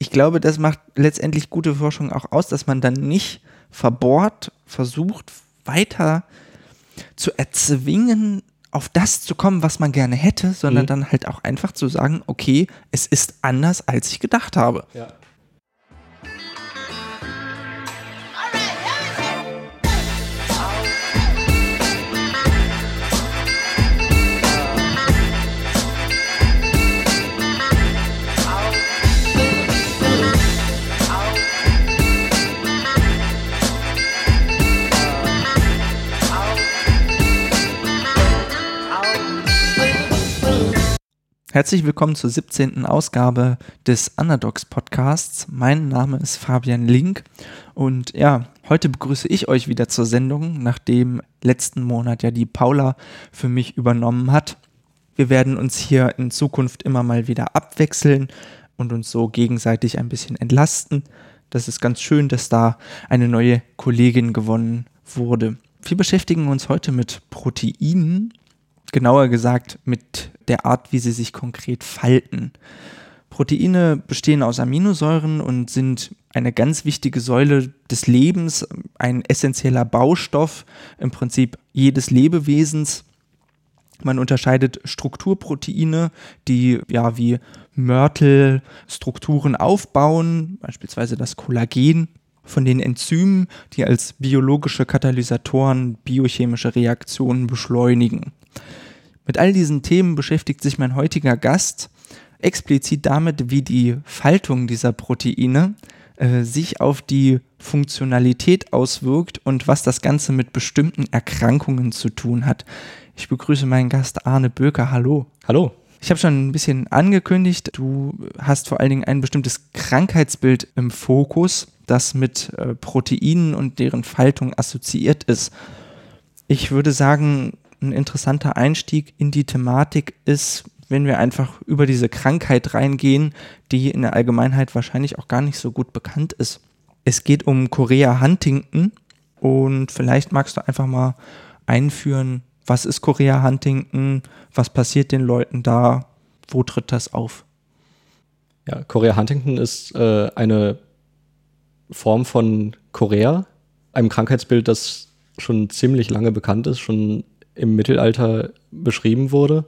ich glaube, das macht letztendlich gute Forschung auch aus, dass man dann nicht verbohrt versucht, weiter zu erzwingen, auf das zu kommen, was man gerne hätte, sondern mhm. dann halt auch einfach zu sagen, okay, es ist anders, als ich gedacht habe. Ja. Herzlich willkommen zur 17. Ausgabe des Underdogs Podcasts. Mein Name ist Fabian Link und ja, heute begrüße ich euch wieder zur Sendung, nachdem letzten Monat ja die Paula für mich übernommen hat. Wir werden uns hier in Zukunft immer mal wieder abwechseln und uns so gegenseitig ein bisschen entlasten. Das ist ganz schön, dass da eine neue Kollegin gewonnen wurde. Wir beschäftigen uns heute mit Proteinen genauer gesagt mit der Art, wie sie sich konkret falten. Proteine bestehen aus Aminosäuren und sind eine ganz wichtige Säule des Lebens, ein essentieller Baustoff im Prinzip jedes Lebewesens. Man unterscheidet Strukturproteine, die ja wie Mörtel Strukturen aufbauen, beispielsweise das Kollagen, von den Enzymen, die als biologische Katalysatoren biochemische Reaktionen beschleunigen. Mit all diesen Themen beschäftigt sich mein heutiger Gast explizit damit, wie die Faltung dieser Proteine äh, sich auf die Funktionalität auswirkt und was das Ganze mit bestimmten Erkrankungen zu tun hat. Ich begrüße meinen Gast Arne Böker. Hallo. Hallo. Ich habe schon ein bisschen angekündigt, du hast vor allen Dingen ein bestimmtes Krankheitsbild im Fokus, das mit äh, Proteinen und deren Faltung assoziiert ist. Ich würde sagen, ein interessanter Einstieg in die Thematik ist, wenn wir einfach über diese Krankheit reingehen, die in der Allgemeinheit wahrscheinlich auch gar nicht so gut bekannt ist. Es geht um Korea Huntington und vielleicht magst du einfach mal einführen, was ist Korea Huntington, was passiert den Leuten da, wo tritt das auf? Ja, Korea Huntington ist äh, eine Form von Korea, einem Krankheitsbild, das schon ziemlich lange bekannt ist, schon im Mittelalter beschrieben wurde.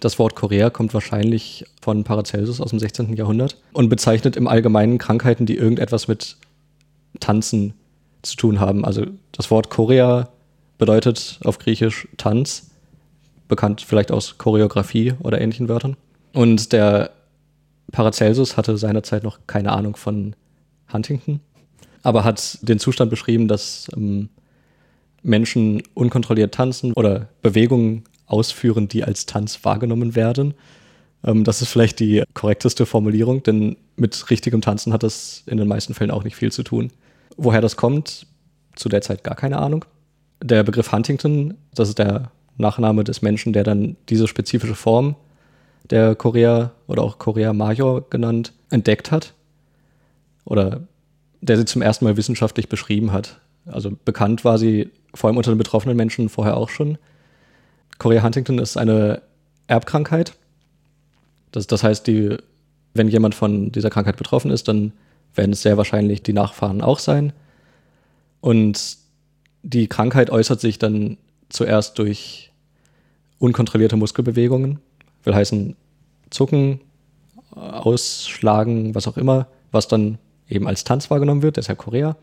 Das Wort Korea kommt wahrscheinlich von Paracelsus aus dem 16. Jahrhundert und bezeichnet im Allgemeinen Krankheiten, die irgendetwas mit Tanzen zu tun haben. Also das Wort Korea bedeutet auf Griechisch Tanz, bekannt vielleicht aus Choreografie oder ähnlichen Wörtern. Und der Paracelsus hatte seinerzeit noch keine Ahnung von Huntington, aber hat den Zustand beschrieben, dass ähm, Menschen unkontrolliert tanzen oder Bewegungen ausführen, die als Tanz wahrgenommen werden. Ähm, das ist vielleicht die korrekteste Formulierung, denn mit richtigem Tanzen hat das in den meisten Fällen auch nicht viel zu tun. Woher das kommt, zu der Zeit gar keine Ahnung. Der Begriff Huntington, das ist der Nachname des Menschen, der dann diese spezifische Form der Korea oder auch Korea Major genannt, entdeckt hat. Oder der sie zum ersten Mal wissenschaftlich beschrieben hat. Also bekannt war sie vor allem unter den betroffenen Menschen vorher auch schon. Chorea Huntington ist eine Erbkrankheit. Das, das heißt, die, wenn jemand von dieser Krankheit betroffen ist, dann werden es sehr wahrscheinlich die Nachfahren auch sein. Und die Krankheit äußert sich dann zuerst durch unkontrollierte Muskelbewegungen, will heißen Zucken, Ausschlagen, was auch immer, was dann eben als Tanz wahrgenommen wird, deshalb Korea.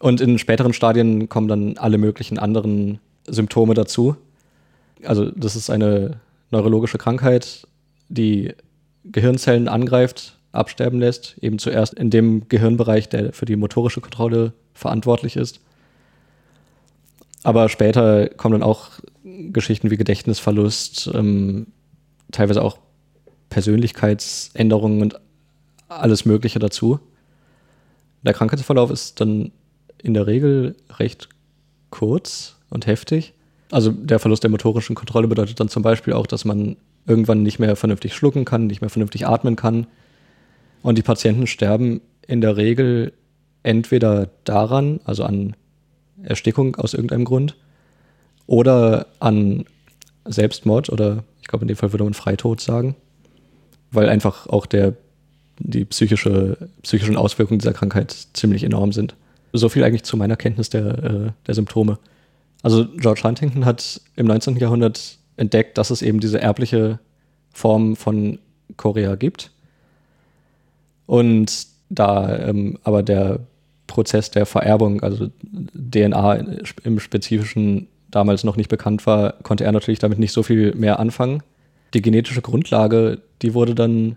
Und in späteren Stadien kommen dann alle möglichen anderen Symptome dazu. Also das ist eine neurologische Krankheit, die Gehirnzellen angreift, absterben lässt, eben zuerst in dem Gehirnbereich, der für die motorische Kontrolle verantwortlich ist. Aber später kommen dann auch Geschichten wie Gedächtnisverlust, ähm, teilweise auch Persönlichkeitsänderungen und alles Mögliche dazu. Der Krankheitsverlauf ist dann in der Regel recht kurz und heftig. Also der Verlust der motorischen Kontrolle bedeutet dann zum Beispiel auch, dass man irgendwann nicht mehr vernünftig schlucken kann, nicht mehr vernünftig atmen kann. Und die Patienten sterben in der Regel entweder daran, also an Erstickung aus irgendeinem Grund, oder an Selbstmord oder ich glaube in dem Fall würde man Freitod sagen, weil einfach auch der die psychische, psychischen Auswirkungen dieser Krankheit ziemlich enorm sind. So viel eigentlich zu meiner Kenntnis der, äh, der Symptome. Also George Huntington hat im 19. Jahrhundert entdeckt, dass es eben diese erbliche Form von Korea gibt. Und da ähm, aber der Prozess der Vererbung, also DNA im Spezifischen damals noch nicht bekannt war, konnte er natürlich damit nicht so viel mehr anfangen. Die genetische Grundlage, die wurde dann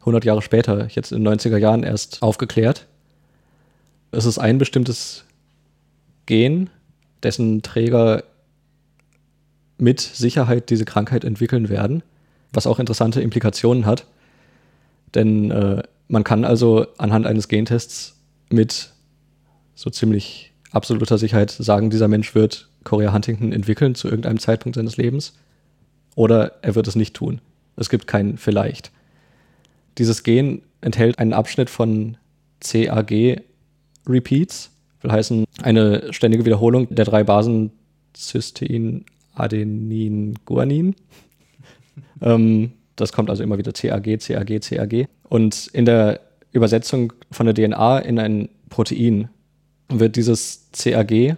100 Jahre später, jetzt in den 90er Jahren erst aufgeklärt. Es ist ein bestimmtes Gen, dessen Träger mit Sicherheit diese Krankheit entwickeln werden, was auch interessante Implikationen hat. Denn äh, man kann also anhand eines Gentests mit so ziemlich absoluter Sicherheit sagen, dieser Mensch wird Korea Huntington entwickeln zu irgendeinem Zeitpunkt seines Lebens oder er wird es nicht tun. Es gibt kein vielleicht. Dieses Gen enthält einen Abschnitt von CAG-Repeats, will heißen eine ständige Wiederholung der drei Basen Cystein, Adenin, Guanin. ähm, das kommt also immer wieder CAG, CAG, CAG. Und in der Übersetzung von der DNA in ein Protein wird dieses CAG,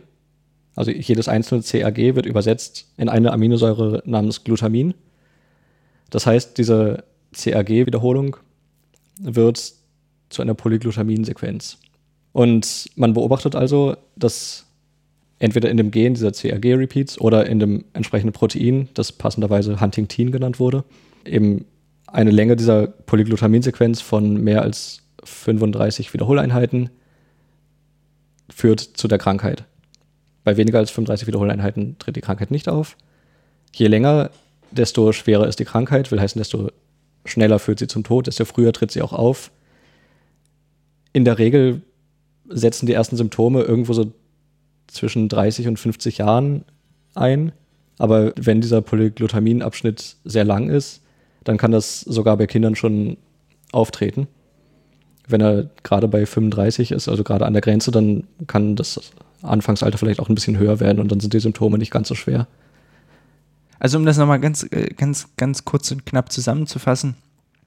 also jedes einzelne CAG wird übersetzt in eine Aminosäure namens Glutamin. Das heißt, diese CAG-Wiederholung wird zu einer Polyglutamin-Sequenz. Und man beobachtet also, dass entweder in dem Gen dieser CAG-Repeats oder in dem entsprechenden Protein, das passenderweise Huntingtin genannt wurde, eben eine Länge dieser Polyglutamin-Sequenz von mehr als 35 Wiederholeinheiten führt zu der Krankheit. Bei weniger als 35 Wiederholeinheiten tritt die Krankheit nicht auf. Je länger, desto schwerer ist die Krankheit, will heißen, desto schneller führt sie zum Tod, desto früher tritt sie auch auf. In der Regel setzen die ersten Symptome irgendwo so zwischen 30 und 50 Jahren ein. Aber wenn dieser Polyglutamin-Abschnitt sehr lang ist, dann kann das sogar bei Kindern schon auftreten. Wenn er gerade bei 35 ist, also gerade an der Grenze, dann kann das Anfangsalter vielleicht auch ein bisschen höher werden und dann sind die Symptome nicht ganz so schwer. Also um das nochmal ganz, äh, ganz, ganz kurz und knapp zusammenzufassen.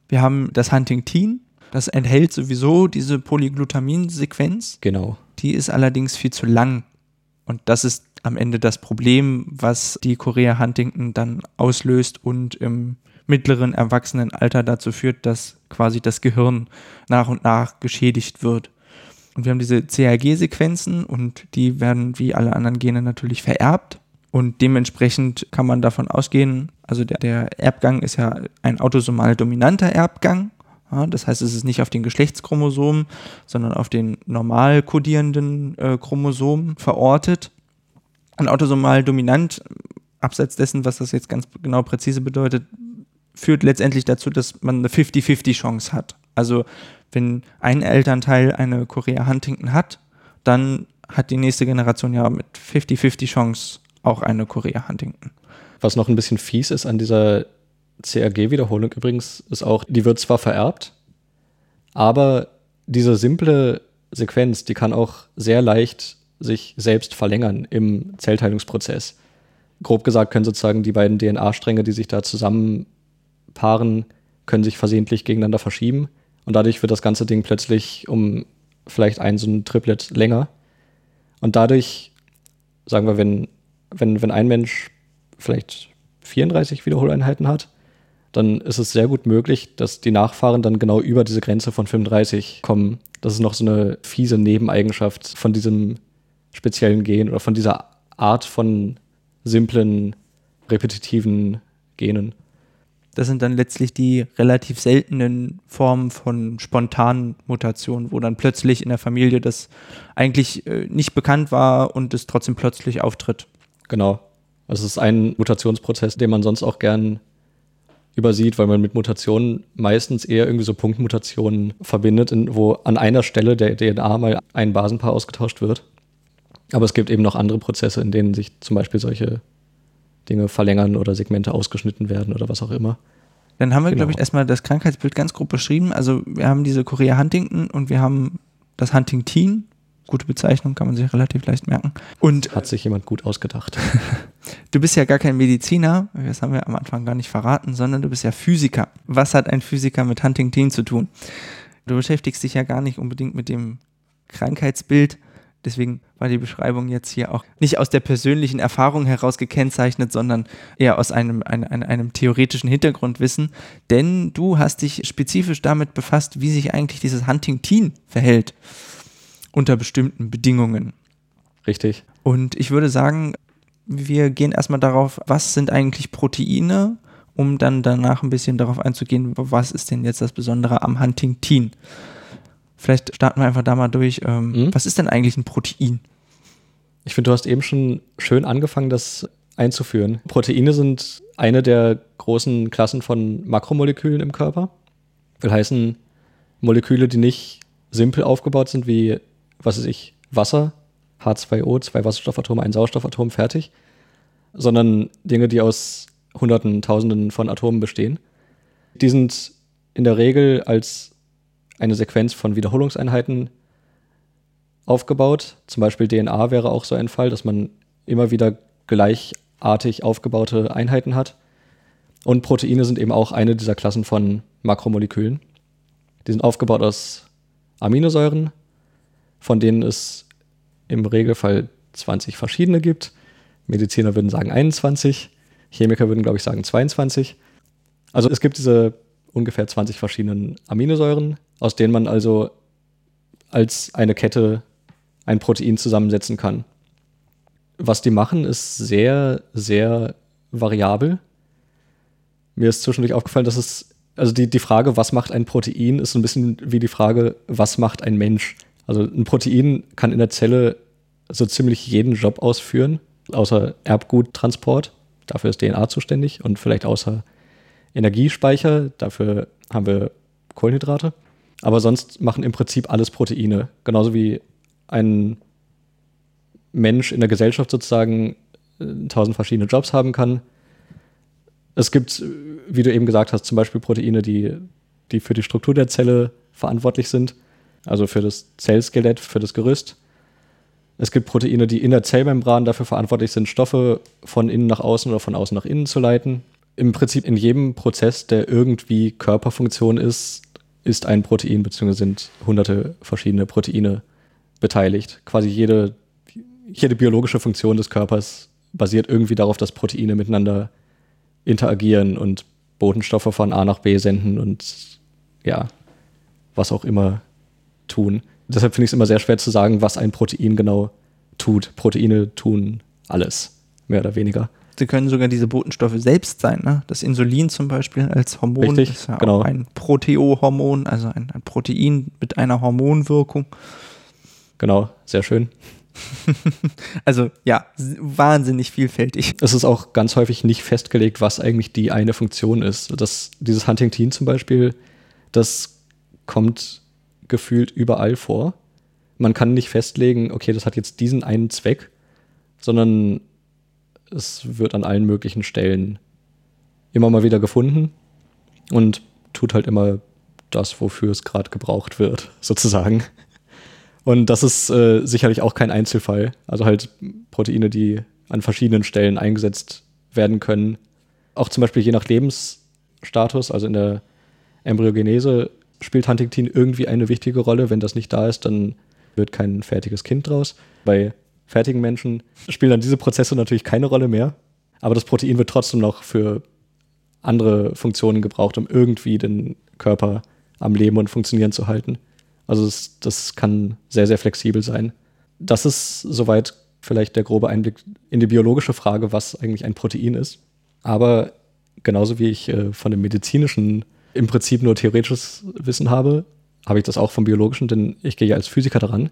Wir haben das Huntingtin, das enthält sowieso diese Polyglutamin-Sequenz. Genau. Die ist allerdings viel zu lang. Und das ist am Ende das Problem, was die Korea Huntington dann auslöst und im mittleren Erwachsenenalter dazu führt, dass quasi das Gehirn nach und nach geschädigt wird. Und wir haben diese CAG-Sequenzen und die werden wie alle anderen Gene natürlich vererbt. Und dementsprechend kann man davon ausgehen, also der, der Erbgang ist ja ein autosomal dominanter Erbgang. Ja, das heißt, es ist nicht auf den Geschlechtschromosomen, sondern auf den normal kodierenden äh, Chromosomen verortet. Und autosomal dominant, abseits dessen, was das jetzt ganz genau präzise bedeutet, führt letztendlich dazu, dass man eine 50-50 Chance hat. Also wenn ein Elternteil eine Korea Huntington hat, dann hat die nächste Generation ja mit 50-50 Chance auch eine Korea Huntington. Was noch ein bisschen fies ist an dieser CRG-Wiederholung übrigens, ist auch, die wird zwar vererbt, aber diese simple Sequenz, die kann auch sehr leicht sich selbst verlängern im Zellteilungsprozess. Grob gesagt können sozusagen die beiden DNA-Stränge, die sich da zusammenpaaren, können sich versehentlich gegeneinander verschieben und dadurch wird das ganze Ding plötzlich um vielleicht ein so ein Triplet länger. Und dadurch, sagen wir, wenn, wenn, wenn ein Mensch vielleicht 34 Wiederholeinheiten hat, dann ist es sehr gut möglich, dass die Nachfahren dann genau über diese Grenze von 35 kommen. Das ist noch so eine fiese Nebeneigenschaft von diesem speziellen Gen oder von dieser Art von simplen, repetitiven Genen. Das sind dann letztlich die relativ seltenen Formen von spontanen Mutationen, wo dann plötzlich in der Familie das eigentlich äh, nicht bekannt war und es trotzdem plötzlich auftritt. Genau. Also es ist ein Mutationsprozess, den man sonst auch gern übersieht, weil man mit Mutationen meistens eher irgendwie so Punktmutationen verbindet, in, wo an einer Stelle der DNA mal ein Basenpaar ausgetauscht wird. Aber es gibt eben noch andere Prozesse, in denen sich zum Beispiel solche Dinge verlängern oder Segmente ausgeschnitten werden oder was auch immer. Dann haben wir, genau. glaube ich, erstmal das Krankheitsbild ganz grob beschrieben. Also wir haben diese Korea Huntington und wir haben das Huntingtin. Gute Bezeichnung, kann man sich relativ leicht merken. Und hat sich jemand gut ausgedacht. du bist ja gar kein Mediziner, das haben wir am Anfang gar nicht verraten, sondern du bist ja Physiker. Was hat ein Physiker mit Huntingtin zu tun? du beschäftigst dich ja gar nicht unbedingt mit dem Krankheitsbild. Deswegen war die Beschreibung jetzt hier auch nicht aus der persönlichen Erfahrung heraus gekennzeichnet, sondern eher aus einem, einem, einem theoretischen Hintergrundwissen. Denn du hast dich spezifisch damit befasst, wie sich eigentlich dieses Huntington verhält unter bestimmten Bedingungen. Richtig. Und ich würde sagen, wir gehen erstmal darauf, was sind eigentlich Proteine, um dann danach ein bisschen darauf einzugehen, was ist denn jetzt das Besondere am Huntington. Vielleicht starten wir einfach da mal durch. Ähm, mhm. Was ist denn eigentlich ein Protein? Ich finde, du hast eben schon schön angefangen, das einzuführen. Proteine sind eine der großen Klassen von Makromolekülen im Körper. Will heißen, Moleküle, die nicht simpel aufgebaut sind wie, was weiß ich, Wasser, H2O, zwei Wasserstoffatome, ein Sauerstoffatom, fertig, sondern Dinge, die aus Hunderten, Tausenden von Atomen bestehen. Die sind in der Regel als eine Sequenz von Wiederholungseinheiten aufgebaut. Zum Beispiel DNA wäre auch so ein Fall, dass man immer wieder gleichartig aufgebaute Einheiten hat. Und Proteine sind eben auch eine dieser Klassen von Makromolekülen. Die sind aufgebaut aus Aminosäuren, von denen es im Regelfall 20 verschiedene gibt. Mediziner würden sagen 21, Chemiker würden, glaube ich, sagen 22. Also es gibt diese ungefähr 20 verschiedenen Aminosäuren, aus denen man also als eine Kette ein Protein zusammensetzen kann. Was die machen, ist sehr, sehr variabel. Mir ist zwischendurch aufgefallen, dass es, also die, die Frage, was macht ein Protein, ist so ein bisschen wie die Frage, was macht ein Mensch? Also ein Protein kann in der Zelle so ziemlich jeden Job ausführen, außer Erbguttransport. Dafür ist DNA zuständig und vielleicht außer Energiespeicher. Dafür haben wir Kohlenhydrate. Aber sonst machen im Prinzip alles Proteine. Genauso wie ein Mensch in der Gesellschaft sozusagen äh, tausend verschiedene Jobs haben kann. Es gibt, wie du eben gesagt hast, zum Beispiel Proteine, die, die für die Struktur der Zelle verantwortlich sind, also für das Zellskelett, für das Gerüst. Es gibt Proteine, die in der Zellmembran dafür verantwortlich sind, Stoffe von innen nach außen oder von außen nach innen zu leiten. Im Prinzip in jedem Prozess, der irgendwie Körperfunktion ist, ist ein Protein, beziehungsweise sind hunderte verschiedene Proteine beteiligt. Quasi jede, jede biologische Funktion des Körpers basiert irgendwie darauf, dass Proteine miteinander interagieren und Botenstoffe von A nach B senden und ja, was auch immer tun deshalb finde ich es immer sehr schwer zu sagen, was ein Protein genau tut. Proteine tun alles, mehr oder weniger. Sie können sogar diese Botenstoffe selbst sein. Ne? Das Insulin zum Beispiel als Hormon Richtig, ist ja genau. auch ein Proteohormon, also ein, ein Protein mit einer Hormonwirkung. Genau, sehr schön. also ja, wahnsinnig vielfältig. Es ist auch ganz häufig nicht festgelegt, was eigentlich die eine Funktion ist. Das, dieses Huntington zum Beispiel, das kommt gefühlt überall vor. Man kann nicht festlegen, okay, das hat jetzt diesen einen Zweck, sondern es wird an allen möglichen Stellen immer mal wieder gefunden und tut halt immer das, wofür es gerade gebraucht wird, sozusagen. Und das ist äh, sicherlich auch kein Einzelfall. Also halt Proteine, die an verschiedenen Stellen eingesetzt werden können. Auch zum Beispiel je nach Lebensstatus, also in der Embryogenese spielt Huntington irgendwie eine wichtige Rolle. Wenn das nicht da ist, dann wird kein fertiges Kind draus. Bei fertigen Menschen spielen dann diese Prozesse natürlich keine Rolle mehr. Aber das Protein wird trotzdem noch für andere Funktionen gebraucht, um irgendwie den Körper am Leben und funktionieren zu halten. Also das, das kann sehr, sehr flexibel sein. Das ist soweit vielleicht der grobe Einblick in die biologische Frage, was eigentlich ein Protein ist. Aber genauso wie ich äh, von dem medizinischen im Prinzip nur theoretisches Wissen habe, habe ich das auch vom biologischen, denn ich gehe ja als Physiker daran.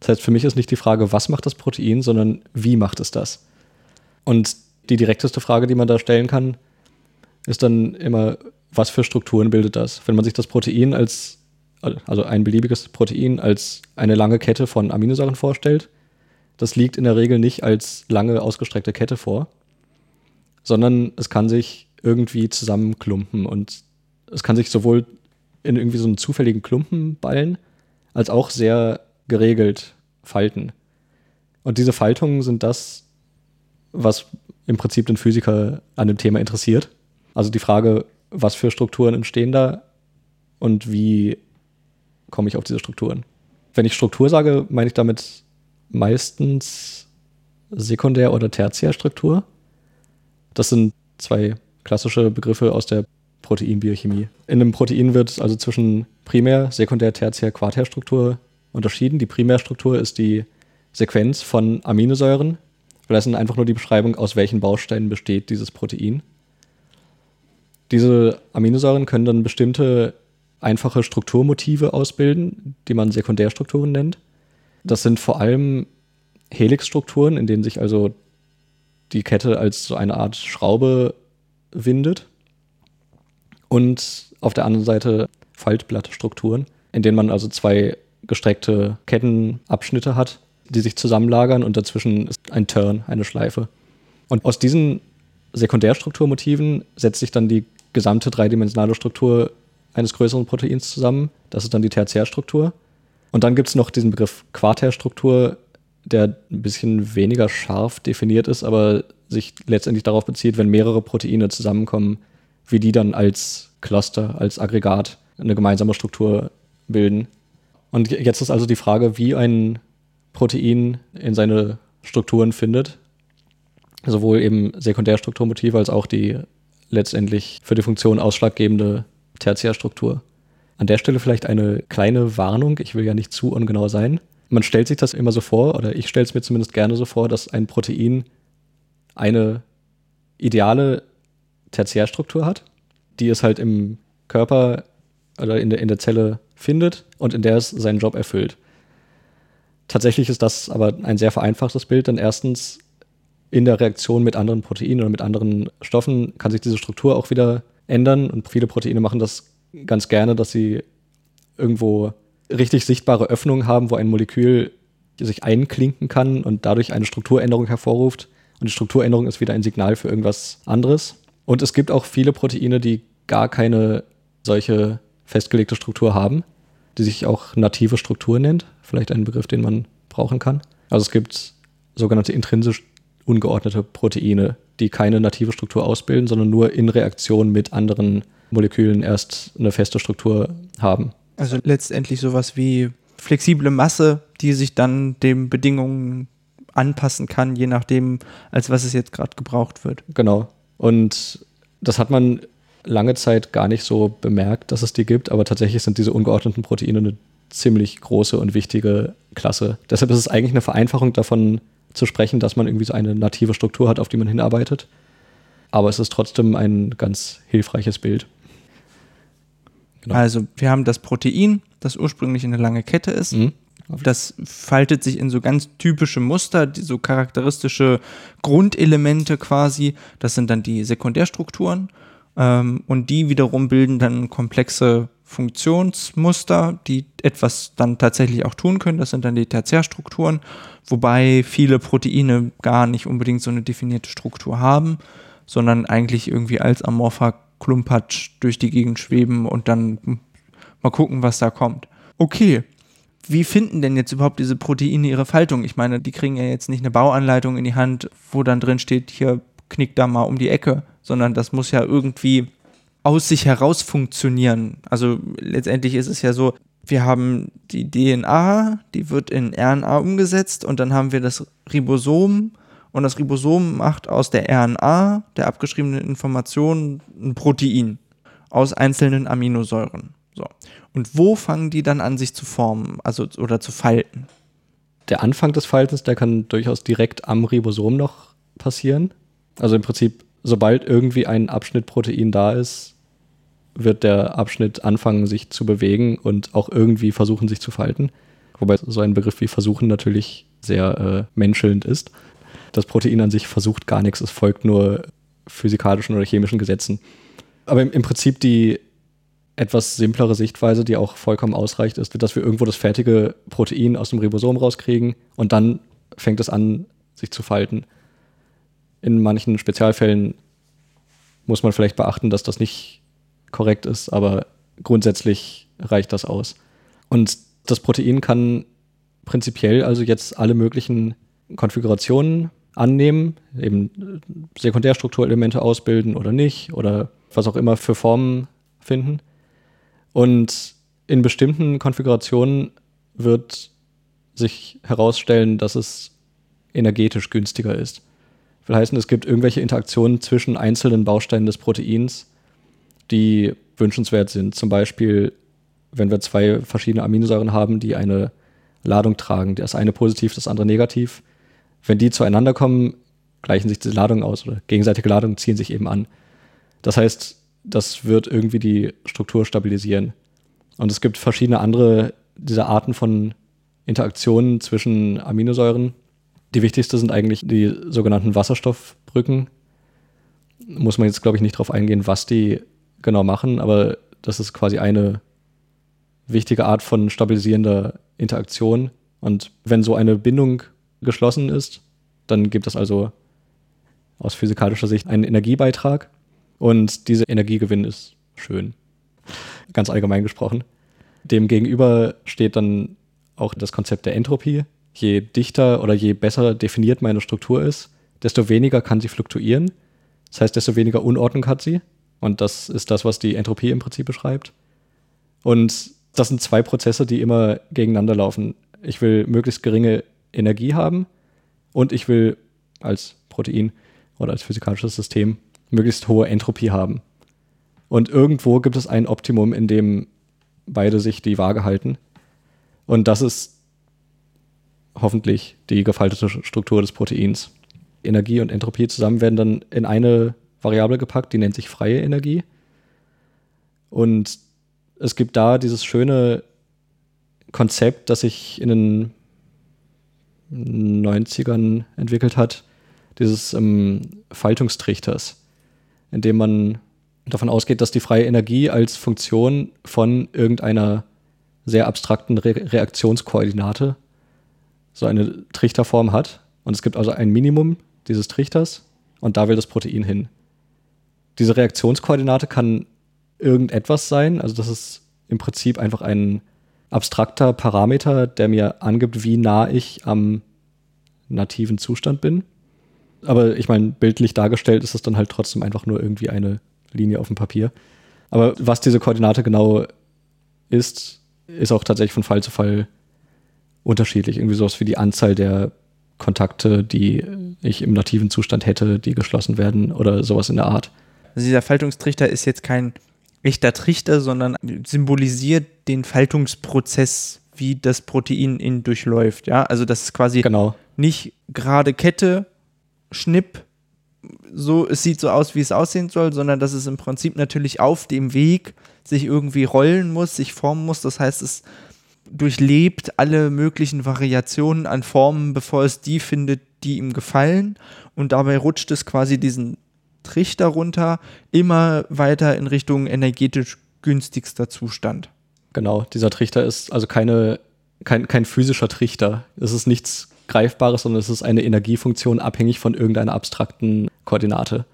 Das heißt, für mich ist nicht die Frage, was macht das Protein, sondern wie macht es das? Und die direkteste Frage, die man da stellen kann, ist dann immer, was für Strukturen bildet das? Wenn man sich das Protein als, also ein beliebiges Protein als eine lange Kette von Aminosäuren vorstellt, das liegt in der Regel nicht als lange ausgestreckte Kette vor, sondern es kann sich irgendwie zusammenklumpen und es kann sich sowohl in irgendwie so einen zufälligen Klumpen ballen, als auch sehr geregelt falten. Und diese Faltungen sind das, was im Prinzip den Physiker an dem Thema interessiert. Also die Frage, was für Strukturen entstehen da und wie komme ich auf diese Strukturen. Wenn ich Struktur sage, meine ich damit meistens Sekundär- oder Tertiärstruktur. Das sind zwei klassische Begriffe aus der Proteinbiochemie. In einem Protein wird also zwischen Primär-, Sekundär-, Tertiär-, Quartärstruktur unterschieden. Die Primärstruktur ist die Sequenz von Aminosäuren. Das ist einfach nur die Beschreibung, aus welchen Bausteinen besteht dieses Protein. Diese Aminosäuren können dann bestimmte einfache Strukturmotive ausbilden, die man Sekundärstrukturen nennt. Das sind vor allem Helixstrukturen, in denen sich also die Kette als so eine Art Schraube windet. Und auf der anderen Seite Faltblattstrukturen, in denen man also zwei gestreckte Kettenabschnitte hat, die sich zusammenlagern und dazwischen ist ein Turn, eine Schleife. Und aus diesen Sekundärstrukturmotiven setzt sich dann die gesamte dreidimensionale Struktur eines größeren Proteins zusammen. Das ist dann die Tertiärstruktur. Und dann gibt es noch diesen Begriff Quartärstruktur, der ein bisschen weniger scharf definiert ist, aber sich letztendlich darauf bezieht, wenn mehrere Proteine zusammenkommen, wie die dann als Cluster, als Aggregat eine gemeinsame Struktur bilden. Und jetzt ist also die Frage, wie ein Protein in seine Strukturen findet. Sowohl eben Sekundärstrukturmotive als auch die letztendlich für die Funktion ausschlaggebende Tertiärstruktur. An der Stelle vielleicht eine kleine Warnung, ich will ja nicht zu ungenau sein. Man stellt sich das immer so vor, oder ich stelle es mir zumindest gerne so vor, dass ein Protein eine ideale Tertiärstruktur hat, die es halt im Körper oder in der, in der Zelle findet und in der es seinen Job erfüllt. Tatsächlich ist das aber ein sehr vereinfachtes Bild, denn erstens in der Reaktion mit anderen Proteinen oder mit anderen Stoffen kann sich diese Struktur auch wieder ändern und viele Proteine machen das ganz gerne, dass sie irgendwo richtig sichtbare Öffnungen haben, wo ein Molekül sich einklinken kann und dadurch eine Strukturänderung hervorruft. Und die Strukturänderung ist wieder ein Signal für irgendwas anderes. Und es gibt auch viele Proteine, die gar keine solche festgelegte Struktur haben, die sich auch native Struktur nennt. Vielleicht ein Begriff, den man brauchen kann. Also es gibt sogenannte intrinsisch ungeordnete Proteine, die keine native Struktur ausbilden, sondern nur in Reaktion mit anderen Molekülen erst eine feste Struktur haben. Also letztendlich sowas wie flexible Masse, die sich dann den Bedingungen anpassen kann, je nachdem, als was es jetzt gerade gebraucht wird. Genau. Und das hat man lange Zeit gar nicht so bemerkt, dass es die gibt, aber tatsächlich sind diese ungeordneten Proteine eine ziemlich große und wichtige Klasse. Deshalb ist es eigentlich eine Vereinfachung davon zu sprechen, dass man irgendwie so eine native Struktur hat, auf die man hinarbeitet. Aber es ist trotzdem ein ganz hilfreiches Bild. Genau. Also wir haben das Protein, das ursprünglich eine lange Kette ist. Mhm. Das faltet sich in so ganz typische Muster, die so charakteristische Grundelemente quasi. Das sind dann die Sekundärstrukturen. Ähm, und die wiederum bilden dann komplexe Funktionsmuster, die etwas dann tatsächlich auch tun können. Das sind dann die Tertiärstrukturen, wobei viele Proteine gar nicht unbedingt so eine definierte Struktur haben, sondern eigentlich irgendwie als amorpher Klumpatsch durch die Gegend schweben und dann mal gucken, was da kommt. Okay, wie finden denn jetzt überhaupt diese Proteine ihre Faltung? Ich meine, die kriegen ja jetzt nicht eine Bauanleitung in die Hand, wo dann drin steht, hier knickt da mal um die Ecke, sondern das muss ja irgendwie aus sich heraus funktionieren. Also letztendlich ist es ja so, wir haben die DNA, die wird in RNA umgesetzt und dann haben wir das Ribosom und das Ribosom macht aus der RNA, der abgeschriebenen Information, ein Protein aus einzelnen Aminosäuren. So. Und wo fangen die dann an, sich zu formen, also oder zu falten? Der Anfang des Faltens, der kann durchaus direkt am Ribosom noch passieren. Also im Prinzip, sobald irgendwie ein Abschnitt Protein da ist, wird der Abschnitt anfangen, sich zu bewegen und auch irgendwie versuchen, sich zu falten. Wobei so ein Begriff wie versuchen natürlich sehr äh, menschelnd ist. Das Protein an sich versucht gar nichts, es folgt nur physikalischen oder chemischen Gesetzen. Aber im, im Prinzip die etwas simplere Sichtweise, die auch vollkommen ausreicht, ist, dass wir irgendwo das fertige Protein aus dem Ribosom rauskriegen und dann fängt es an, sich zu falten. In manchen Spezialfällen muss man vielleicht beachten, dass das nicht korrekt ist, aber grundsätzlich reicht das aus. Und das Protein kann prinzipiell also jetzt alle möglichen Konfigurationen annehmen, eben Sekundärstrukturelemente ausbilden oder nicht oder was auch immer für Formen finden. Und in bestimmten Konfigurationen wird sich herausstellen, dass es energetisch günstiger ist. Will heißen, es gibt irgendwelche Interaktionen zwischen einzelnen Bausteinen des Proteins, die wünschenswert sind. Zum Beispiel, wenn wir zwei verschiedene Aminosäuren haben, die eine Ladung tragen, das eine positiv, das andere negativ. Wenn die zueinander kommen, gleichen sich diese Ladungen aus oder gegenseitige Ladungen ziehen sich eben an. Das heißt, das wird irgendwie die Struktur stabilisieren. Und es gibt verschiedene andere dieser Arten von Interaktionen zwischen Aminosäuren. Die wichtigste sind eigentlich die sogenannten Wasserstoffbrücken. Muss man jetzt, glaube ich, nicht darauf eingehen, was die genau machen, aber das ist quasi eine wichtige Art von stabilisierender Interaktion. Und wenn so eine Bindung geschlossen ist, dann gibt es also aus physikalischer Sicht einen Energiebeitrag. Und dieser Energiegewinn ist schön. Ganz allgemein gesprochen. Dem gegenüber steht dann auch das Konzept der Entropie. Je dichter oder je besser definiert meine Struktur ist, desto weniger kann sie fluktuieren. Das heißt, desto weniger Unordnung hat sie. Und das ist das, was die Entropie im Prinzip beschreibt. Und das sind zwei Prozesse, die immer gegeneinander laufen. Ich will möglichst geringe Energie haben und ich will als Protein oder als physikalisches System möglichst hohe Entropie haben. Und irgendwo gibt es ein Optimum, in dem beide sich die Waage halten. Und das ist hoffentlich die gefaltete Struktur des Proteins. Energie und Entropie zusammen werden dann in eine Variable gepackt, die nennt sich freie Energie. Und es gibt da dieses schöne Konzept, das sich in den 90ern entwickelt hat, dieses ähm, Faltungstrichters, in dem man davon ausgeht, dass die freie Energie als Funktion von irgendeiner sehr abstrakten Re Reaktionskoordinate so eine Trichterform hat. Und es gibt also ein Minimum dieses Trichters und da will das Protein hin. Diese Reaktionskoordinate kann irgendetwas sein, also das ist im Prinzip einfach ein abstrakter Parameter, der mir angibt, wie nah ich am nativen Zustand bin. Aber ich meine, bildlich dargestellt ist es dann halt trotzdem einfach nur irgendwie eine Linie auf dem Papier. Aber was diese Koordinate genau ist, ist auch tatsächlich von Fall zu Fall unterschiedlich. Irgendwie sowas wie die Anzahl der Kontakte, die ich im nativen Zustand hätte, die geschlossen werden oder sowas in der Art. Also dieser Faltungstrichter ist jetzt kein echter Trichter, sondern symbolisiert den Faltungsprozess, wie das Protein ihn durchläuft. Ja, also das ist quasi genau. nicht gerade Kette, Schnipp, so, es sieht so aus, wie es aussehen soll, sondern dass es im Prinzip natürlich auf dem Weg sich irgendwie rollen muss, sich formen muss. Das heißt, es durchlebt alle möglichen Variationen an Formen, bevor es die findet, die ihm gefallen. Und dabei rutscht es quasi diesen Trichter runter, immer weiter in Richtung energetisch günstigster Zustand. Genau, dieser Trichter ist also keine, kein, kein physischer Trichter. Es ist nichts Greifbares, sondern es ist eine Energiefunktion abhängig von irgendeiner abstrakten Koordinate.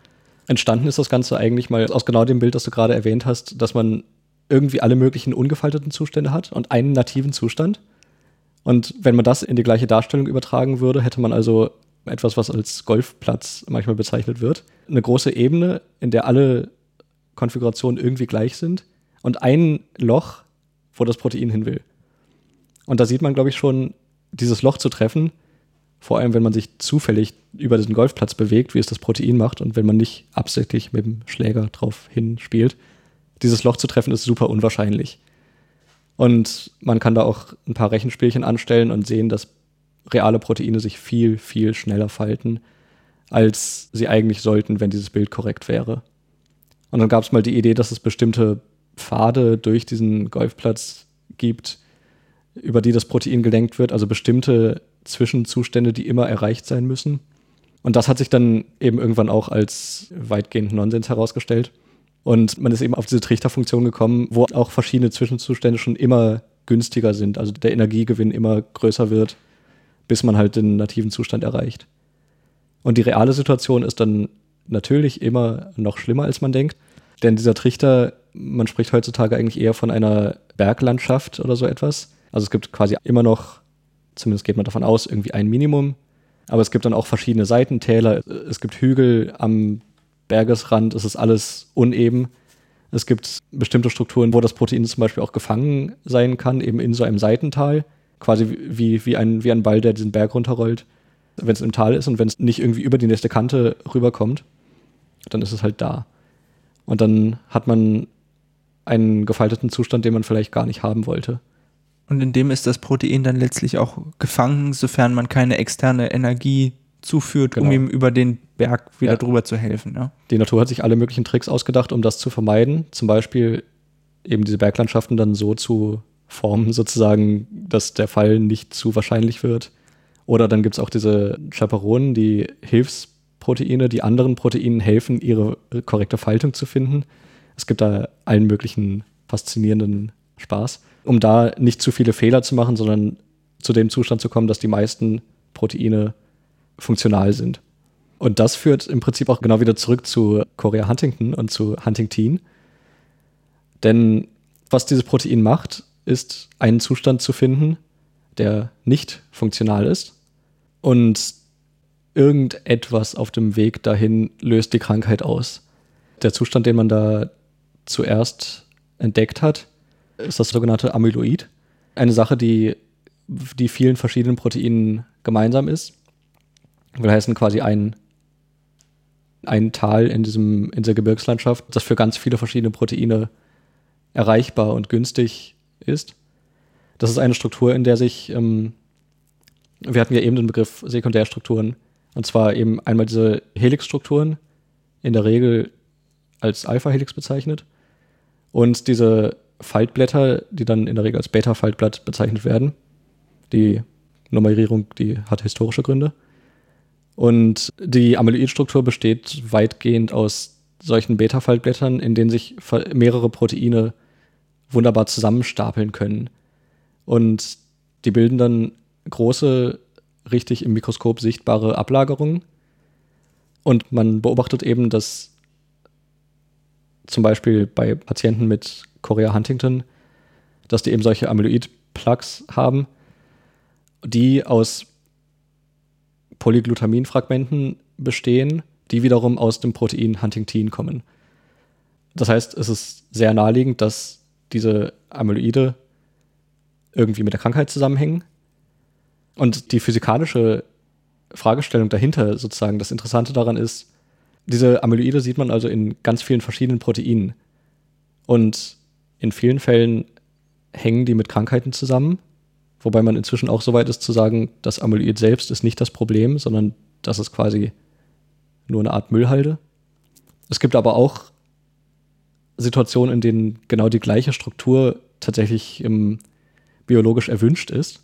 Entstanden ist das Ganze eigentlich mal aus genau dem Bild, das du gerade erwähnt hast, dass man irgendwie alle möglichen ungefalteten Zustände hat und einen nativen Zustand. Und wenn man das in die gleiche Darstellung übertragen würde, hätte man also etwas, was als Golfplatz manchmal bezeichnet wird. Eine große Ebene, in der alle Konfigurationen irgendwie gleich sind und ein Loch, wo das Protein hin will. Und da sieht man, glaube ich, schon, dieses Loch zu treffen, vor allem wenn man sich zufällig über diesen Golfplatz bewegt, wie es das Protein macht und wenn man nicht absichtlich mit dem Schläger drauf hinspielt, dieses Loch zu treffen ist super unwahrscheinlich. Und man kann da auch ein paar Rechenspielchen anstellen und sehen, dass reale Proteine sich viel, viel schneller falten, als sie eigentlich sollten, wenn dieses Bild korrekt wäre. Und dann gab es mal die Idee, dass es bestimmte Pfade durch diesen Golfplatz gibt, über die das Protein gelenkt wird, also bestimmte Zwischenzustände, die immer erreicht sein müssen. Und das hat sich dann eben irgendwann auch als weitgehend Nonsens herausgestellt. Und man ist eben auf diese Trichterfunktion gekommen, wo auch verschiedene Zwischenzustände schon immer günstiger sind, also der Energiegewinn immer größer wird, bis man halt den nativen Zustand erreicht. Und die reale Situation ist dann natürlich immer noch schlimmer, als man denkt. Denn dieser Trichter, man spricht heutzutage eigentlich eher von einer Berglandschaft oder so etwas. Also es gibt quasi immer noch, zumindest geht man davon aus, irgendwie ein Minimum. Aber es gibt dann auch verschiedene Seitentäler. Es gibt Hügel am Bergesrand. Es ist alles uneben. Es gibt bestimmte Strukturen, wo das Protein zum Beispiel auch gefangen sein kann, eben in so einem Seitental, quasi wie, wie, ein, wie ein Ball, der diesen Berg runterrollt, wenn es im Tal ist und wenn es nicht irgendwie über die nächste Kante rüberkommt, dann ist es halt da. Und dann hat man einen gefalteten Zustand, den man vielleicht gar nicht haben wollte. Und in dem ist das Protein dann letztlich auch gefangen, sofern man keine externe Energie zuführt, genau. um ihm über den Berg wieder ja. drüber zu helfen. Ja. Die Natur hat sich alle möglichen Tricks ausgedacht, um das zu vermeiden. Zum Beispiel eben diese Berglandschaften dann so zu formen, sozusagen, dass der Fall nicht zu wahrscheinlich wird. Oder dann gibt es auch diese Chaperonen, die Hilfsproteine, die anderen Proteinen helfen, ihre korrekte Faltung zu finden. Es gibt da allen möglichen faszinierenden Spaß, um da nicht zu viele Fehler zu machen, sondern zu dem Zustand zu kommen, dass die meisten Proteine funktional sind. Und das führt im Prinzip auch genau wieder zurück zu Korea Huntington und zu Huntington. Denn was dieses Protein macht, ist einen Zustand zu finden, der nicht funktional ist. Und irgendetwas auf dem Weg dahin löst die Krankheit aus. Der Zustand, den man da zuerst entdeckt hat, ist das sogenannte Amyloid. Eine Sache, die, die vielen verschiedenen Proteinen gemeinsam ist. Will heißen quasi ein, ein Tal in, diesem, in dieser Gebirgslandschaft, das für ganz viele verschiedene Proteine erreichbar und günstig ist. Das ist eine Struktur, in der sich, ähm, wir hatten ja eben den Begriff Sekundärstrukturen, und zwar eben einmal diese Helixstrukturen, in der Regel als Alpha-Helix bezeichnet, und diese Faltblätter, die dann in der Regel als Beta-Faltblatt bezeichnet werden. Die Nummerierung, die hat historische Gründe. Und die Amyloidstruktur besteht weitgehend aus solchen Beta-Faltblättern, in denen sich mehrere Proteine wunderbar zusammenstapeln können. Und die bilden dann große, richtig im Mikroskop sichtbare Ablagerungen. Und man beobachtet eben, dass zum Beispiel bei Patienten mit Chorea Huntington, dass die eben solche Amyloid-Plugs haben, die aus Polyglutaminfragmenten bestehen, die wiederum aus dem Protein Huntingtin kommen. Das heißt, es ist sehr naheliegend, dass diese Amyloide irgendwie mit der Krankheit zusammenhängen. Und die physikalische Fragestellung dahinter, sozusagen, das Interessante daran ist, diese Amyloide sieht man also in ganz vielen verschiedenen Proteinen. Und in vielen Fällen hängen die mit Krankheiten zusammen, wobei man inzwischen auch so weit ist zu sagen, das Amyloid selbst ist nicht das Problem, sondern das ist quasi nur eine Art Müllhalde. Es gibt aber auch Situationen, in denen genau die gleiche Struktur tatsächlich ähm, biologisch erwünscht ist.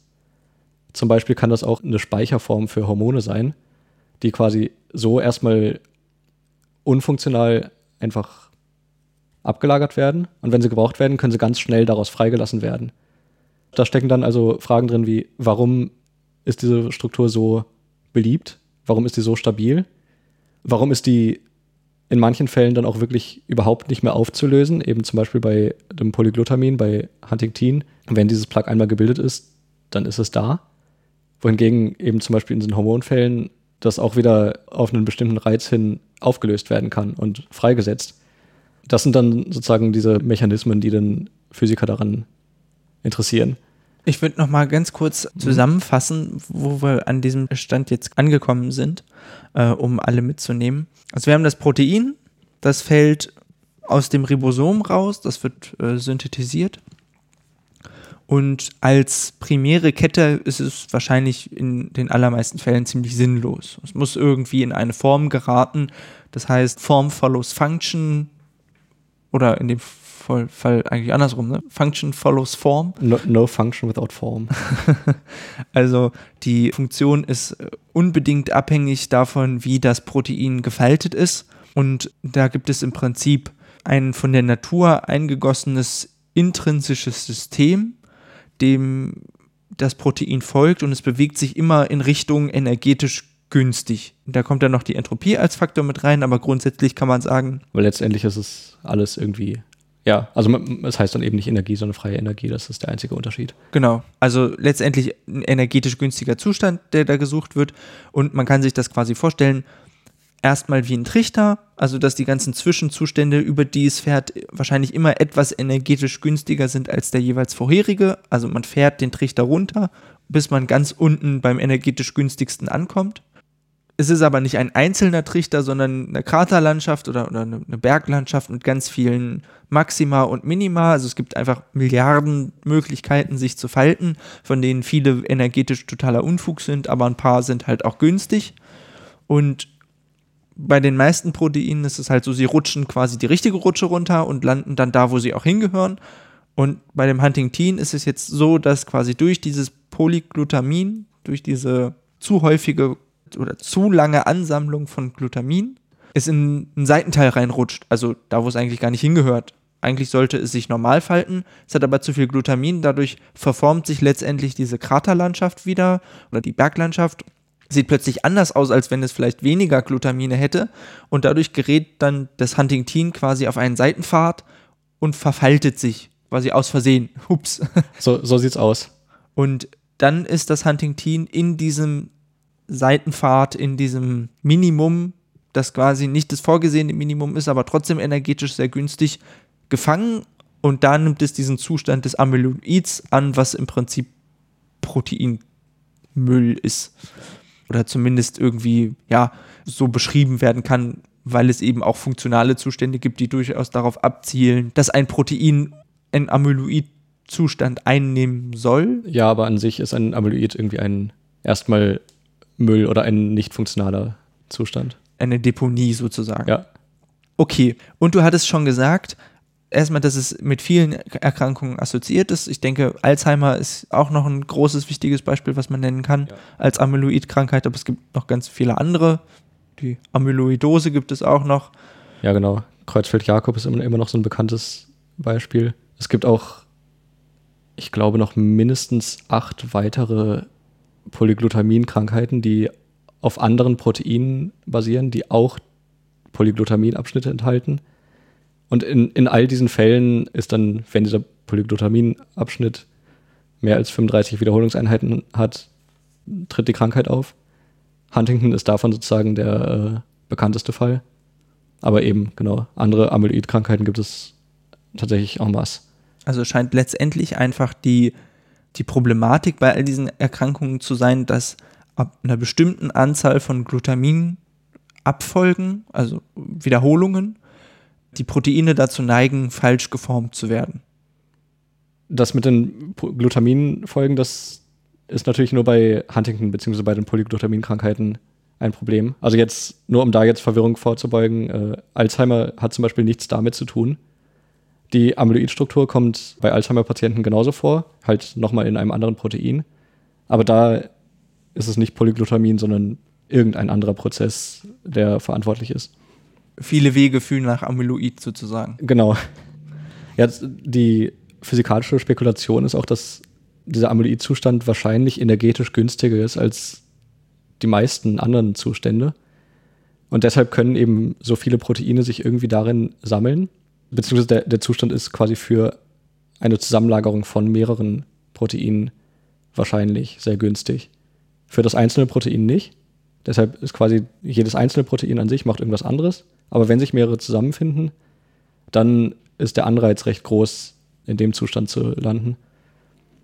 Zum Beispiel kann das auch eine Speicherform für Hormone sein, die quasi so erstmal unfunktional einfach abgelagert werden. Und wenn sie gebraucht werden, können sie ganz schnell daraus freigelassen werden. Da stecken dann also Fragen drin wie, warum ist diese Struktur so beliebt? Warum ist die so stabil? Warum ist die in manchen Fällen dann auch wirklich überhaupt nicht mehr aufzulösen, eben zum Beispiel bei dem Polyglutamin, bei Huntingtin. Wenn dieses Plug einmal gebildet ist, dann ist es da. Wohingegen eben zum Beispiel in den Hormonfällen das auch wieder auf einen bestimmten Reiz hin aufgelöst werden kann und freigesetzt. Das sind dann sozusagen diese Mechanismen, die den Physiker daran interessieren. Ich würde noch mal ganz kurz mhm. zusammenfassen, wo wir an diesem Stand jetzt angekommen sind, äh, um alle mitzunehmen. Also wir haben das Protein, das fällt aus dem Ribosom raus, das wird äh, synthetisiert. Und als primäre Kette ist es wahrscheinlich in den allermeisten Fällen ziemlich sinnlos. Es muss irgendwie in eine Form geraten. Das heißt, Form follows Function oder in dem Fall eigentlich andersrum, ne? Function follows Form. No, no function without form. also die Funktion ist äh, unbedingt abhängig davon, wie das Protein gefaltet ist. Und da gibt es im Prinzip ein von der Natur eingegossenes intrinsisches System, dem das Protein folgt und es bewegt sich immer in Richtung energetisch günstig. Da kommt dann noch die Entropie als Faktor mit rein, aber grundsätzlich kann man sagen. Weil letztendlich ist es alles irgendwie ja, also es heißt dann eben nicht Energie, sondern freie Energie. Das ist der einzige Unterschied. Genau. Also letztendlich ein energetisch günstiger Zustand, der da gesucht wird. Und man kann sich das quasi vorstellen. Erstmal wie ein Trichter, also dass die ganzen Zwischenzustände, über die es fährt, wahrscheinlich immer etwas energetisch günstiger sind als der jeweils vorherige. Also man fährt den Trichter runter, bis man ganz unten beim energetisch günstigsten ankommt. Es ist aber nicht ein einzelner Trichter, sondern eine Kraterlandschaft oder, oder eine Berglandschaft mit ganz vielen Maxima und Minima. Also es gibt einfach Milliarden Möglichkeiten, sich zu falten, von denen viele energetisch totaler Unfug sind, aber ein paar sind halt auch günstig. Und bei den meisten Proteinen ist es halt so, sie rutschen quasi die richtige Rutsche runter und landen dann da, wo sie auch hingehören. Und bei dem Huntingtin ist es jetzt so, dass quasi durch dieses Polyglutamin, durch diese zu häufige oder zu lange Ansammlung von Glutamin es in einen Seitenteil reinrutscht, also da, wo es eigentlich gar nicht hingehört. Eigentlich sollte es sich normal falten, es hat aber zu viel Glutamin, dadurch verformt sich letztendlich diese Kraterlandschaft wieder oder die Berglandschaft, sieht plötzlich anders aus, als wenn es vielleicht weniger Glutamine hätte und dadurch gerät dann das Huntingtin quasi auf einen Seitenpfad und verfaltet sich quasi aus Versehen. Hups. So, so sieht's aus. Und dann ist das Huntingtin in diesem Seitenfahrt in diesem Minimum, das quasi nicht das vorgesehene Minimum ist, aber trotzdem energetisch sehr günstig, gefangen und da nimmt es diesen Zustand des Amyloids an, was im Prinzip Proteinmüll ist. Oder zumindest irgendwie, ja, so beschrieben werden kann, weil es eben auch funktionale Zustände gibt, die durchaus darauf abzielen, dass ein Protein einen Amyloid-Zustand einnehmen soll. Ja, aber an sich ist ein Amyloid irgendwie ein erstmal Müll oder ein nicht funktionaler Zustand. Eine Deponie sozusagen. Ja. Okay, und du hattest schon gesagt, erstmal, dass es mit vielen Erkrankungen assoziiert ist. Ich denke, Alzheimer ist auch noch ein großes, wichtiges Beispiel, was man nennen kann ja. als Amyloid-Krankheit, aber es gibt noch ganz viele andere. Die Amyloidose gibt es auch noch. Ja, genau. Kreuzfeld-Jakob ist immer noch so ein bekanntes Beispiel. Es gibt auch, ich glaube, noch mindestens acht weitere Polyglutamin-Krankheiten, die auf anderen Proteinen basieren, die auch Polyglutaminabschnitte enthalten. Und in, in all diesen Fällen ist dann, wenn dieser Polyglutaminabschnitt mehr als 35 Wiederholungseinheiten hat, tritt die Krankheit auf. Huntington ist davon sozusagen der äh, bekannteste Fall. Aber eben, genau, andere Amyloid-Krankheiten gibt es tatsächlich en masse. Also scheint letztendlich einfach die die Problematik bei all diesen Erkrankungen zu sein, dass ab einer bestimmten Anzahl von Glutaminabfolgen, also Wiederholungen, die Proteine dazu neigen, falsch geformt zu werden. Das mit den Glutaminfolgen, das ist natürlich nur bei Huntington bzw. bei den Polyglutaminkrankheiten ein Problem. Also jetzt, nur um da jetzt Verwirrung vorzubeugen, äh, Alzheimer hat zum Beispiel nichts damit zu tun. Die Amyloidstruktur kommt bei Alzheimer-Patienten genauso vor, halt nochmal in einem anderen Protein. Aber da ist es nicht Polyglutamin, sondern irgendein anderer Prozess, der verantwortlich ist. Viele Wege führen nach Amyloid sozusagen. Genau. Ja, die physikalische Spekulation ist auch, dass dieser Amyloid-Zustand wahrscheinlich energetisch günstiger ist als die meisten anderen Zustände. Und deshalb können eben so viele Proteine sich irgendwie darin sammeln beziehungsweise der, der Zustand ist quasi für eine Zusammenlagerung von mehreren Proteinen wahrscheinlich sehr günstig. Für das einzelne Protein nicht. Deshalb ist quasi jedes einzelne Protein an sich macht irgendwas anderes. Aber wenn sich mehrere zusammenfinden, dann ist der Anreiz recht groß, in dem Zustand zu landen.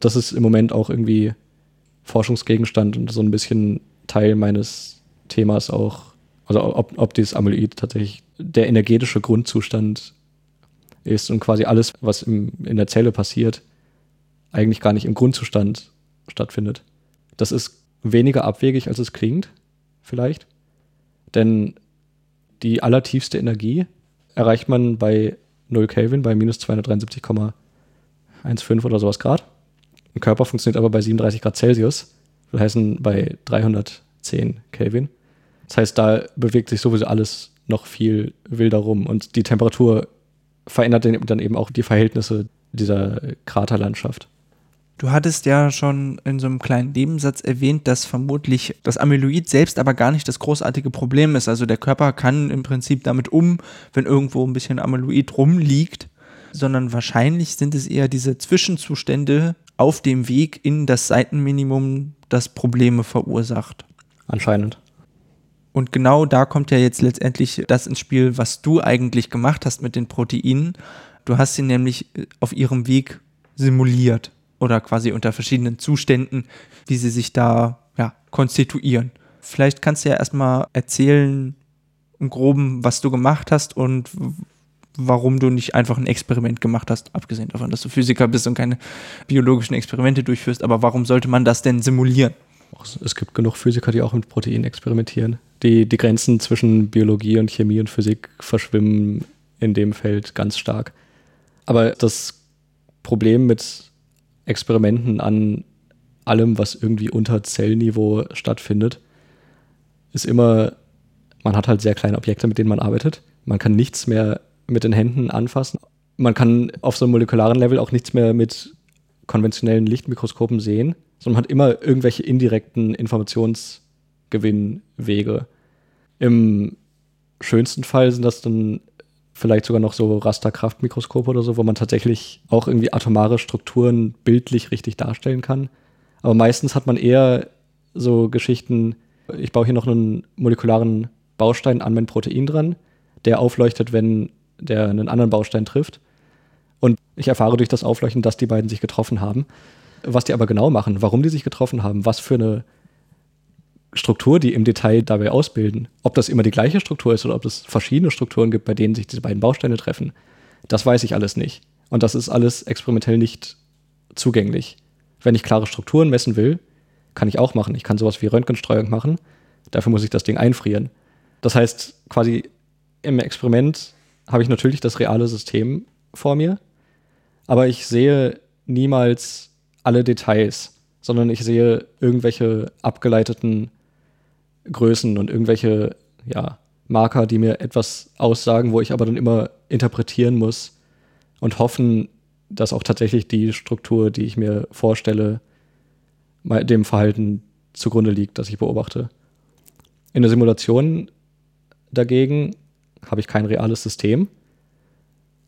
Das ist im Moment auch irgendwie Forschungsgegenstand und so ein bisschen Teil meines Themas auch. Also ob, ob dieses Amyloid tatsächlich der energetische Grundzustand ist und quasi alles, was im, in der Zelle passiert, eigentlich gar nicht im Grundzustand stattfindet. Das ist weniger abwegig, als es klingt, vielleicht. Denn die allertiefste Energie erreicht man bei 0 Kelvin, bei minus 273,15 oder sowas Grad. Ein Körper funktioniert aber bei 37 Grad Celsius, das heißt bei 310 Kelvin. Das heißt, da bewegt sich sowieso alles noch viel wilder rum und die Temperatur verändert dann eben auch die Verhältnisse dieser Kraterlandschaft. Du hattest ja schon in so einem kleinen Nebensatz erwähnt, dass vermutlich das Amyloid selbst aber gar nicht das großartige Problem ist. Also der Körper kann im Prinzip damit um, wenn irgendwo ein bisschen Amyloid rumliegt, sondern wahrscheinlich sind es eher diese Zwischenzustände auf dem Weg in das Seitenminimum, das Probleme verursacht. Anscheinend. Und genau da kommt ja jetzt letztendlich das ins Spiel, was du eigentlich gemacht hast mit den Proteinen. Du hast sie nämlich auf ihrem Weg simuliert oder quasi unter verschiedenen Zuständen, wie sie sich da ja, konstituieren. Vielleicht kannst du ja erstmal erzählen, im Groben, was du gemacht hast und warum du nicht einfach ein Experiment gemacht hast, abgesehen davon, dass du Physiker bist und keine biologischen Experimente durchführst, aber warum sollte man das denn simulieren? Es gibt genug Physiker, die auch mit Proteinen experimentieren. Die, die Grenzen zwischen Biologie und Chemie und Physik verschwimmen in dem Feld ganz stark. Aber das Problem mit Experimenten an allem, was irgendwie unter Zellniveau stattfindet, ist immer, man hat halt sehr kleine Objekte, mit denen man arbeitet. Man kann nichts mehr mit den Händen anfassen. Man kann auf so einem molekularen Level auch nichts mehr mit konventionellen Lichtmikroskopen sehen, sondern man hat immer irgendwelche indirekten Informationsgewinnwege. Im schönsten Fall sind das dann vielleicht sogar noch so Rasterkraftmikroskope oder so, wo man tatsächlich auch irgendwie atomare Strukturen bildlich richtig darstellen kann. Aber meistens hat man eher so Geschichten, ich baue hier noch einen molekularen Baustein an mein Protein dran, der aufleuchtet, wenn der einen anderen Baustein trifft. Und ich erfahre durch das Aufleuchten, dass die beiden sich getroffen haben. Was die aber genau machen, warum die sich getroffen haben, was für eine Struktur die im Detail dabei ausbilden, ob das immer die gleiche Struktur ist oder ob es verschiedene Strukturen gibt, bei denen sich diese beiden Bausteine treffen, das weiß ich alles nicht. Und das ist alles experimentell nicht zugänglich. Wenn ich klare Strukturen messen will, kann ich auch machen. Ich kann sowas wie Röntgenstreuung machen. Dafür muss ich das Ding einfrieren. Das heißt, quasi im Experiment habe ich natürlich das reale System vor mir, aber ich sehe niemals alle Details, sondern ich sehe irgendwelche abgeleiteten Größen und irgendwelche ja, Marker, die mir etwas aussagen, wo ich aber dann immer interpretieren muss und hoffen, dass auch tatsächlich die Struktur, die ich mir vorstelle, dem Verhalten zugrunde liegt, das ich beobachte. In der Simulation dagegen habe ich kein reales System,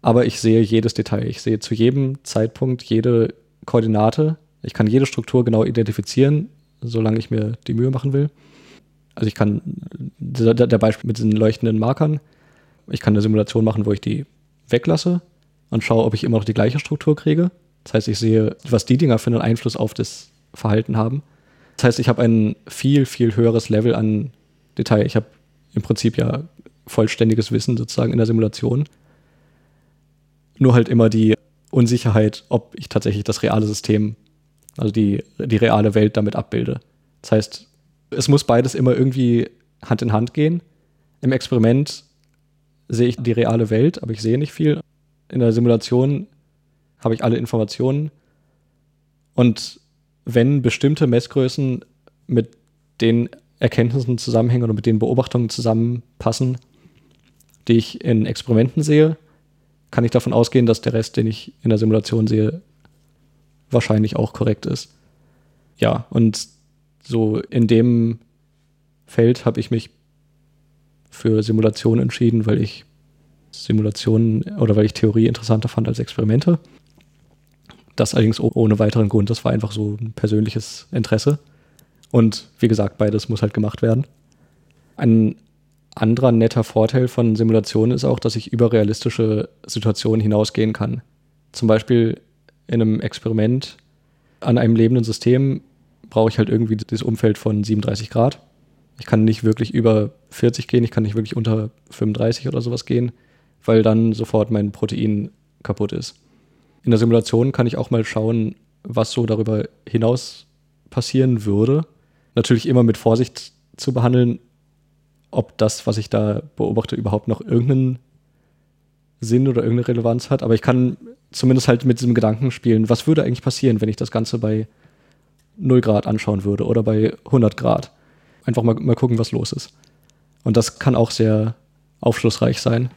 aber ich sehe jedes Detail. Ich sehe zu jedem Zeitpunkt jede Koordinate. Ich kann jede Struktur genau identifizieren, solange ich mir die Mühe machen will. Also ich kann, der, Beispiel mit diesen leuchtenden Markern, ich kann eine Simulation machen, wo ich die weglasse und schaue, ob ich immer noch die gleiche Struktur kriege. Das heißt, ich sehe, was die Dinger für einen Einfluss auf das Verhalten haben. Das heißt, ich habe ein viel, viel höheres Level an Detail. Ich habe im Prinzip ja vollständiges Wissen sozusagen in der Simulation. Nur halt immer die Unsicherheit, ob ich tatsächlich das reale System, also die, die reale Welt damit abbilde. Das heißt, es muss beides immer irgendwie Hand in Hand gehen. Im Experiment sehe ich die reale Welt, aber ich sehe nicht viel. In der Simulation habe ich alle Informationen. Und wenn bestimmte Messgrößen mit den Erkenntnissen zusammenhängen oder mit den Beobachtungen zusammenpassen, die ich in Experimenten sehe, kann ich davon ausgehen, dass der Rest, den ich in der Simulation sehe, wahrscheinlich auch korrekt ist. Ja, und so in dem Feld habe ich mich für Simulationen entschieden, weil ich Simulationen oder weil ich Theorie interessanter fand als Experimente. Das allerdings ohne weiteren Grund, das war einfach so ein persönliches Interesse. Und wie gesagt, beides muss halt gemacht werden. Ein anderer netter Vorteil von Simulationen ist auch, dass ich über realistische Situationen hinausgehen kann. Zum Beispiel in einem Experiment an einem lebenden System brauche ich halt irgendwie das Umfeld von 37 Grad. Ich kann nicht wirklich über 40 gehen, ich kann nicht wirklich unter 35 oder sowas gehen, weil dann sofort mein Protein kaputt ist. In der Simulation kann ich auch mal schauen, was so darüber hinaus passieren würde. Natürlich immer mit Vorsicht zu behandeln, ob das, was ich da beobachte, überhaupt noch irgendeinen Sinn oder irgendeine Relevanz hat. Aber ich kann zumindest halt mit diesem Gedanken spielen, was würde eigentlich passieren, wenn ich das Ganze bei 0 Grad anschauen würde oder bei 100 Grad. Einfach mal, mal gucken, was los ist. Und das kann auch sehr aufschlussreich sein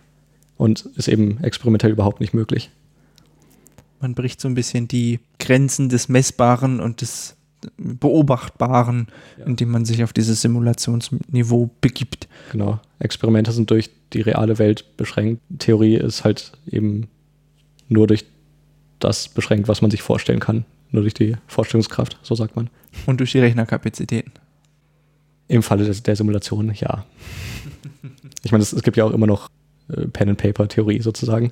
und ist eben experimentell überhaupt nicht möglich. Man bricht so ein bisschen die Grenzen des Messbaren und des Beobachtbaren, ja. indem man sich auf dieses Simulationsniveau begibt. Genau. Experimente sind durch die reale Welt beschränkt. Theorie ist halt eben nur durch das beschränkt, was man sich vorstellen kann. Nur durch die Vorstellungskraft, so sagt man. Und durch die Rechnerkapazitäten. Im Falle der, der Simulation, ja. Ich meine, es, es gibt ja auch immer noch äh, Pen-and-Paper-Theorie sozusagen.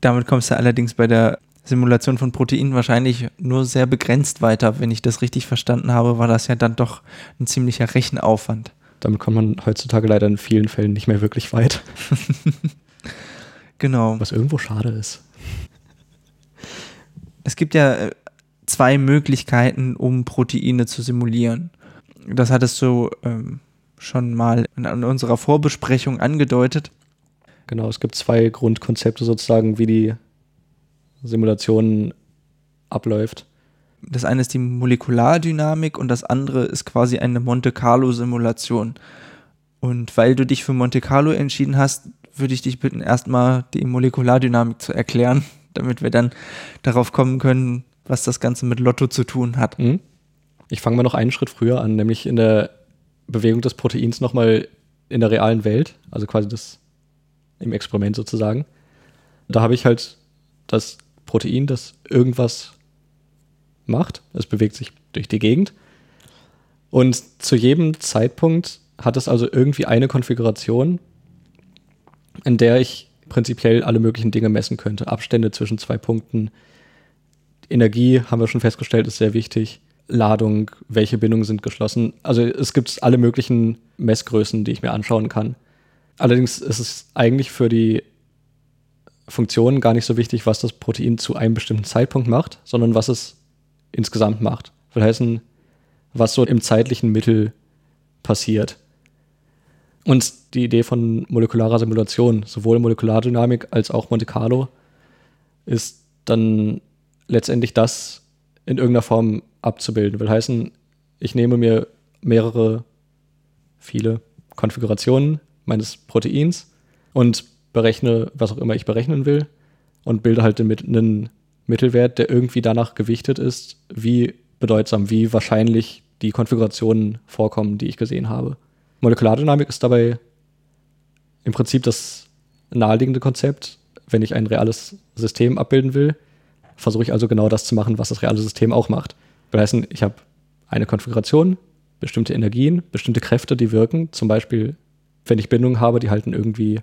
Damit kommst du allerdings bei der Simulation von Proteinen wahrscheinlich nur sehr begrenzt weiter. Wenn ich das richtig verstanden habe, war das ja dann doch ein ziemlicher Rechenaufwand. Damit kommt man heutzutage leider in vielen Fällen nicht mehr wirklich weit. genau. Was irgendwo schade ist. Es gibt ja äh, zwei Möglichkeiten, um Proteine zu simulieren. Das hattest du ähm, schon mal in, in unserer Vorbesprechung angedeutet. Genau, es gibt zwei Grundkonzepte sozusagen, wie die Simulation abläuft. Das eine ist die Molekulardynamik und das andere ist quasi eine Monte Carlo-Simulation. Und weil du dich für Monte Carlo entschieden hast, würde ich dich bitten, erstmal die Molekulardynamik zu erklären, damit wir dann darauf kommen können, was das Ganze mit Lotto zu tun hat. Mhm. Ich fange mal noch einen Schritt früher an, nämlich in der Bewegung des Proteins nochmal in der realen Welt, also quasi das im Experiment sozusagen. Da habe ich halt das Protein, das irgendwas macht. Es bewegt sich durch die Gegend. Und zu jedem Zeitpunkt hat es also irgendwie eine Konfiguration, in der ich prinzipiell alle möglichen Dinge messen könnte. Abstände zwischen zwei Punkten. Energie, haben wir schon festgestellt, ist sehr wichtig. Ladung, welche Bindungen sind geschlossen. Also es gibt alle möglichen Messgrößen, die ich mir anschauen kann. Allerdings ist es eigentlich für die Funktion gar nicht so wichtig, was das Protein zu einem bestimmten Zeitpunkt macht, sondern was es insgesamt macht. Will heißen, was so im zeitlichen Mittel passiert. Und die Idee von molekularer Simulation, sowohl Molekulardynamik als auch Monte Carlo, ist dann letztendlich das in irgendeiner Form abzubilden. Will heißen, ich nehme mir mehrere, viele Konfigurationen meines Proteins und berechne, was auch immer ich berechnen will und bilde halt einen Mittelwert, der irgendwie danach gewichtet ist, wie bedeutsam, wie wahrscheinlich die Konfigurationen vorkommen, die ich gesehen habe. Molekulardynamik ist dabei im Prinzip das naheliegende Konzept. Wenn ich ein reales System abbilden will, versuche ich also genau das zu machen, was das reale System auch macht. Das heißt, ich habe eine Konfiguration, bestimmte Energien, bestimmte Kräfte, die wirken. Zum Beispiel, wenn ich Bindungen habe, die halten irgendwie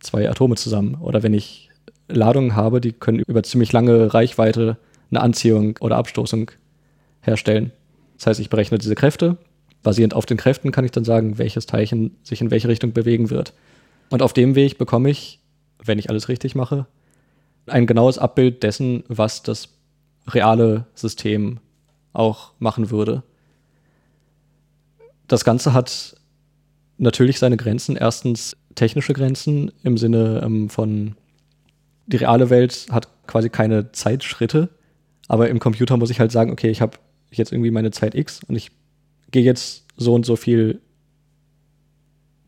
zwei Atome zusammen. Oder wenn ich Ladungen habe, die können über ziemlich lange Reichweite eine Anziehung oder Abstoßung herstellen. Das heißt, ich berechne diese Kräfte. Basierend auf den Kräften kann ich dann sagen, welches Teilchen sich in welche Richtung bewegen wird. Und auf dem Weg bekomme ich, wenn ich alles richtig mache, ein genaues Abbild dessen, was das reale System auch machen würde. Das Ganze hat natürlich seine Grenzen. Erstens technische Grenzen im Sinne ähm, von, die reale Welt hat quasi keine Zeitschritte, aber im Computer muss ich halt sagen, okay, ich habe jetzt irgendwie meine Zeit X und ich gehe jetzt so und so viel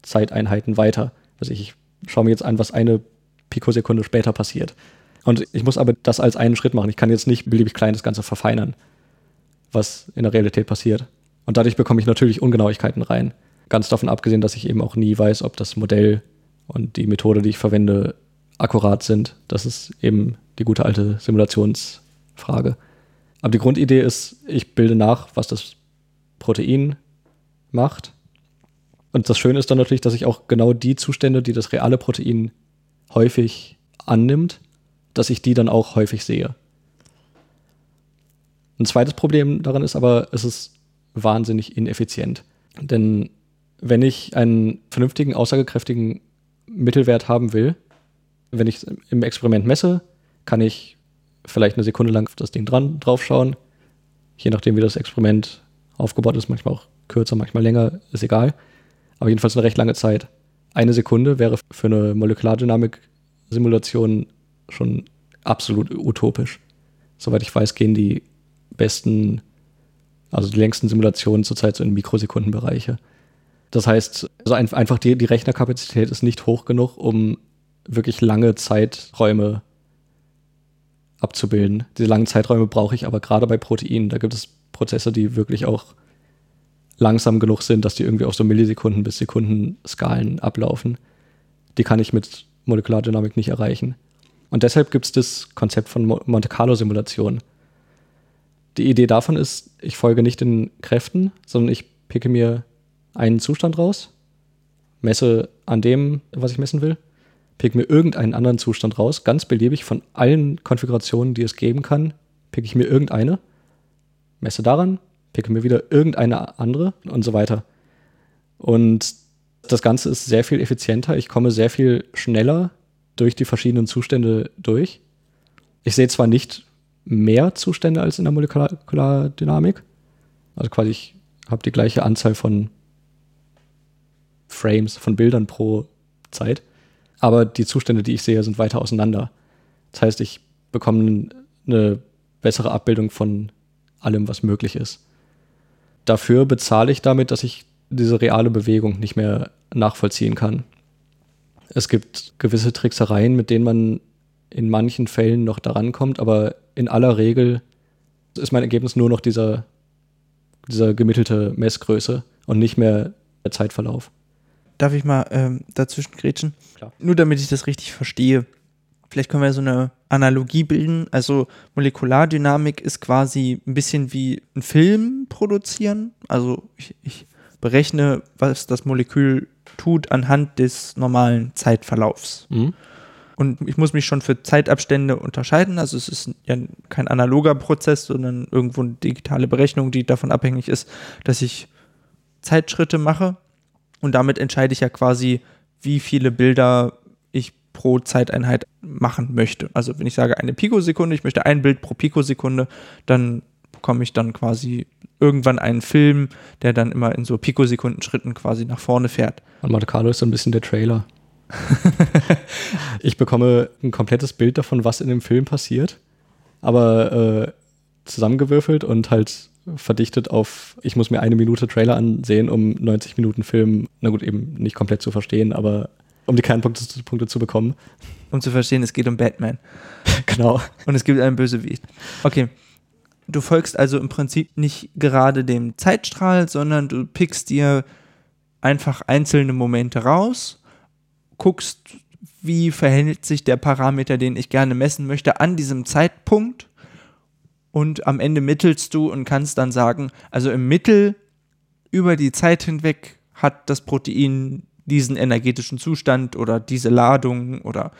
Zeiteinheiten weiter. Also ich schaue mir jetzt an, was eine Pikosekunde später passiert. Und ich muss aber das als einen Schritt machen. Ich kann jetzt nicht beliebig klein das Ganze verfeinern, was in der Realität passiert. Und dadurch bekomme ich natürlich Ungenauigkeiten rein. Ganz davon abgesehen, dass ich eben auch nie weiß, ob das Modell und die Methode, die ich verwende, akkurat sind. Das ist eben die gute alte Simulationsfrage. Aber die Grundidee ist, ich bilde nach, was das Protein macht. Und das Schöne ist dann natürlich, dass ich auch genau die Zustände, die das reale Protein häufig annimmt, dass ich die dann auch häufig sehe. Ein zweites Problem daran ist aber, es ist wahnsinnig ineffizient. Denn wenn ich einen vernünftigen, aussagekräftigen Mittelwert haben will, wenn ich im Experiment messe, kann ich vielleicht eine Sekunde lang auf das Ding dran draufschauen. Je nachdem, wie das Experiment aufgebaut ist, manchmal auch kürzer, manchmal länger, ist egal. Aber jedenfalls eine recht lange Zeit. Eine Sekunde wäre für eine Molekulardynamik-Simulation schon absolut utopisch. Soweit ich weiß, gehen die besten, also die längsten Simulationen zurzeit so in Mikrosekundenbereiche. Das heißt, also ein, einfach die, die Rechnerkapazität ist nicht hoch genug, um wirklich lange Zeiträume abzubilden. Diese langen Zeiträume brauche ich aber gerade bei Proteinen. Da gibt es Prozesse, die wirklich auch langsam genug sind, dass die irgendwie auf so Millisekunden bis Sekunden Skalen ablaufen. Die kann ich mit Molekulardynamik nicht erreichen. Und deshalb gibt es das Konzept von Monte Carlo Simulation. Die Idee davon ist, ich folge nicht den Kräften, sondern ich picke mir einen Zustand raus, messe an dem, was ich messen will, pick mir irgendeinen anderen Zustand raus, ganz beliebig von allen Konfigurationen, die es geben kann, pick ich mir irgendeine, messe daran, picke mir wieder irgendeine andere und so weiter. Und das Ganze ist sehr viel effizienter. Ich komme sehr viel schneller durch die verschiedenen Zustände durch. Ich sehe zwar nicht mehr Zustände als in der Molekulardynamik, also quasi ich habe die gleiche Anzahl von Frames, von Bildern pro Zeit, aber die Zustände, die ich sehe, sind weiter auseinander. Das heißt, ich bekomme eine bessere Abbildung von allem, was möglich ist. Dafür bezahle ich damit, dass ich diese reale Bewegung nicht mehr nachvollziehen kann. Es gibt gewisse Tricksereien, mit denen man in manchen Fällen noch daran kommt, aber in aller Regel ist mein Ergebnis nur noch dieser, dieser gemittelte Messgröße und nicht mehr der Zeitverlauf. Darf ich mal ähm, dazwischen grätschen? Klar. Nur damit ich das richtig verstehe. Vielleicht können wir so eine Analogie bilden. Also Molekulardynamik ist quasi ein bisschen wie ein Film produzieren. Also ich, ich berechne, was das Molekül tut anhand des normalen Zeitverlaufs. Mhm. Und ich muss mich schon für Zeitabstände unterscheiden. Also es ist ja kein analoger Prozess, sondern irgendwo eine digitale Berechnung, die davon abhängig ist, dass ich Zeitschritte mache. Und damit entscheide ich ja quasi, wie viele Bilder ich pro Zeiteinheit machen möchte. Also wenn ich sage eine Pikosekunde, ich möchte ein Bild pro Pikosekunde, dann bekomme ich dann quasi irgendwann einen Film, der dann immer in so Pikosekundenschritten quasi nach vorne fährt. Und Monte Carlo ist so ein bisschen der Trailer. ich bekomme ein komplettes Bild davon, was in dem Film passiert, aber äh, zusammengewürfelt und halt verdichtet auf, ich muss mir eine Minute Trailer ansehen, um 90 Minuten Film, na gut, eben nicht komplett zu verstehen, aber um die Kernpunkte Punkte zu bekommen. Um zu verstehen, es geht um Batman. genau. Und es gibt einen Bösewicht. Okay. Du folgst also im Prinzip nicht gerade dem Zeitstrahl, sondern du pickst dir einfach einzelne Momente raus, guckst, wie verhält sich der Parameter, den ich gerne messen möchte, an diesem Zeitpunkt. Und am Ende mittelst du und kannst dann sagen, also im Mittel über die Zeit hinweg hat das Protein diesen energetischen Zustand oder diese Ladung oder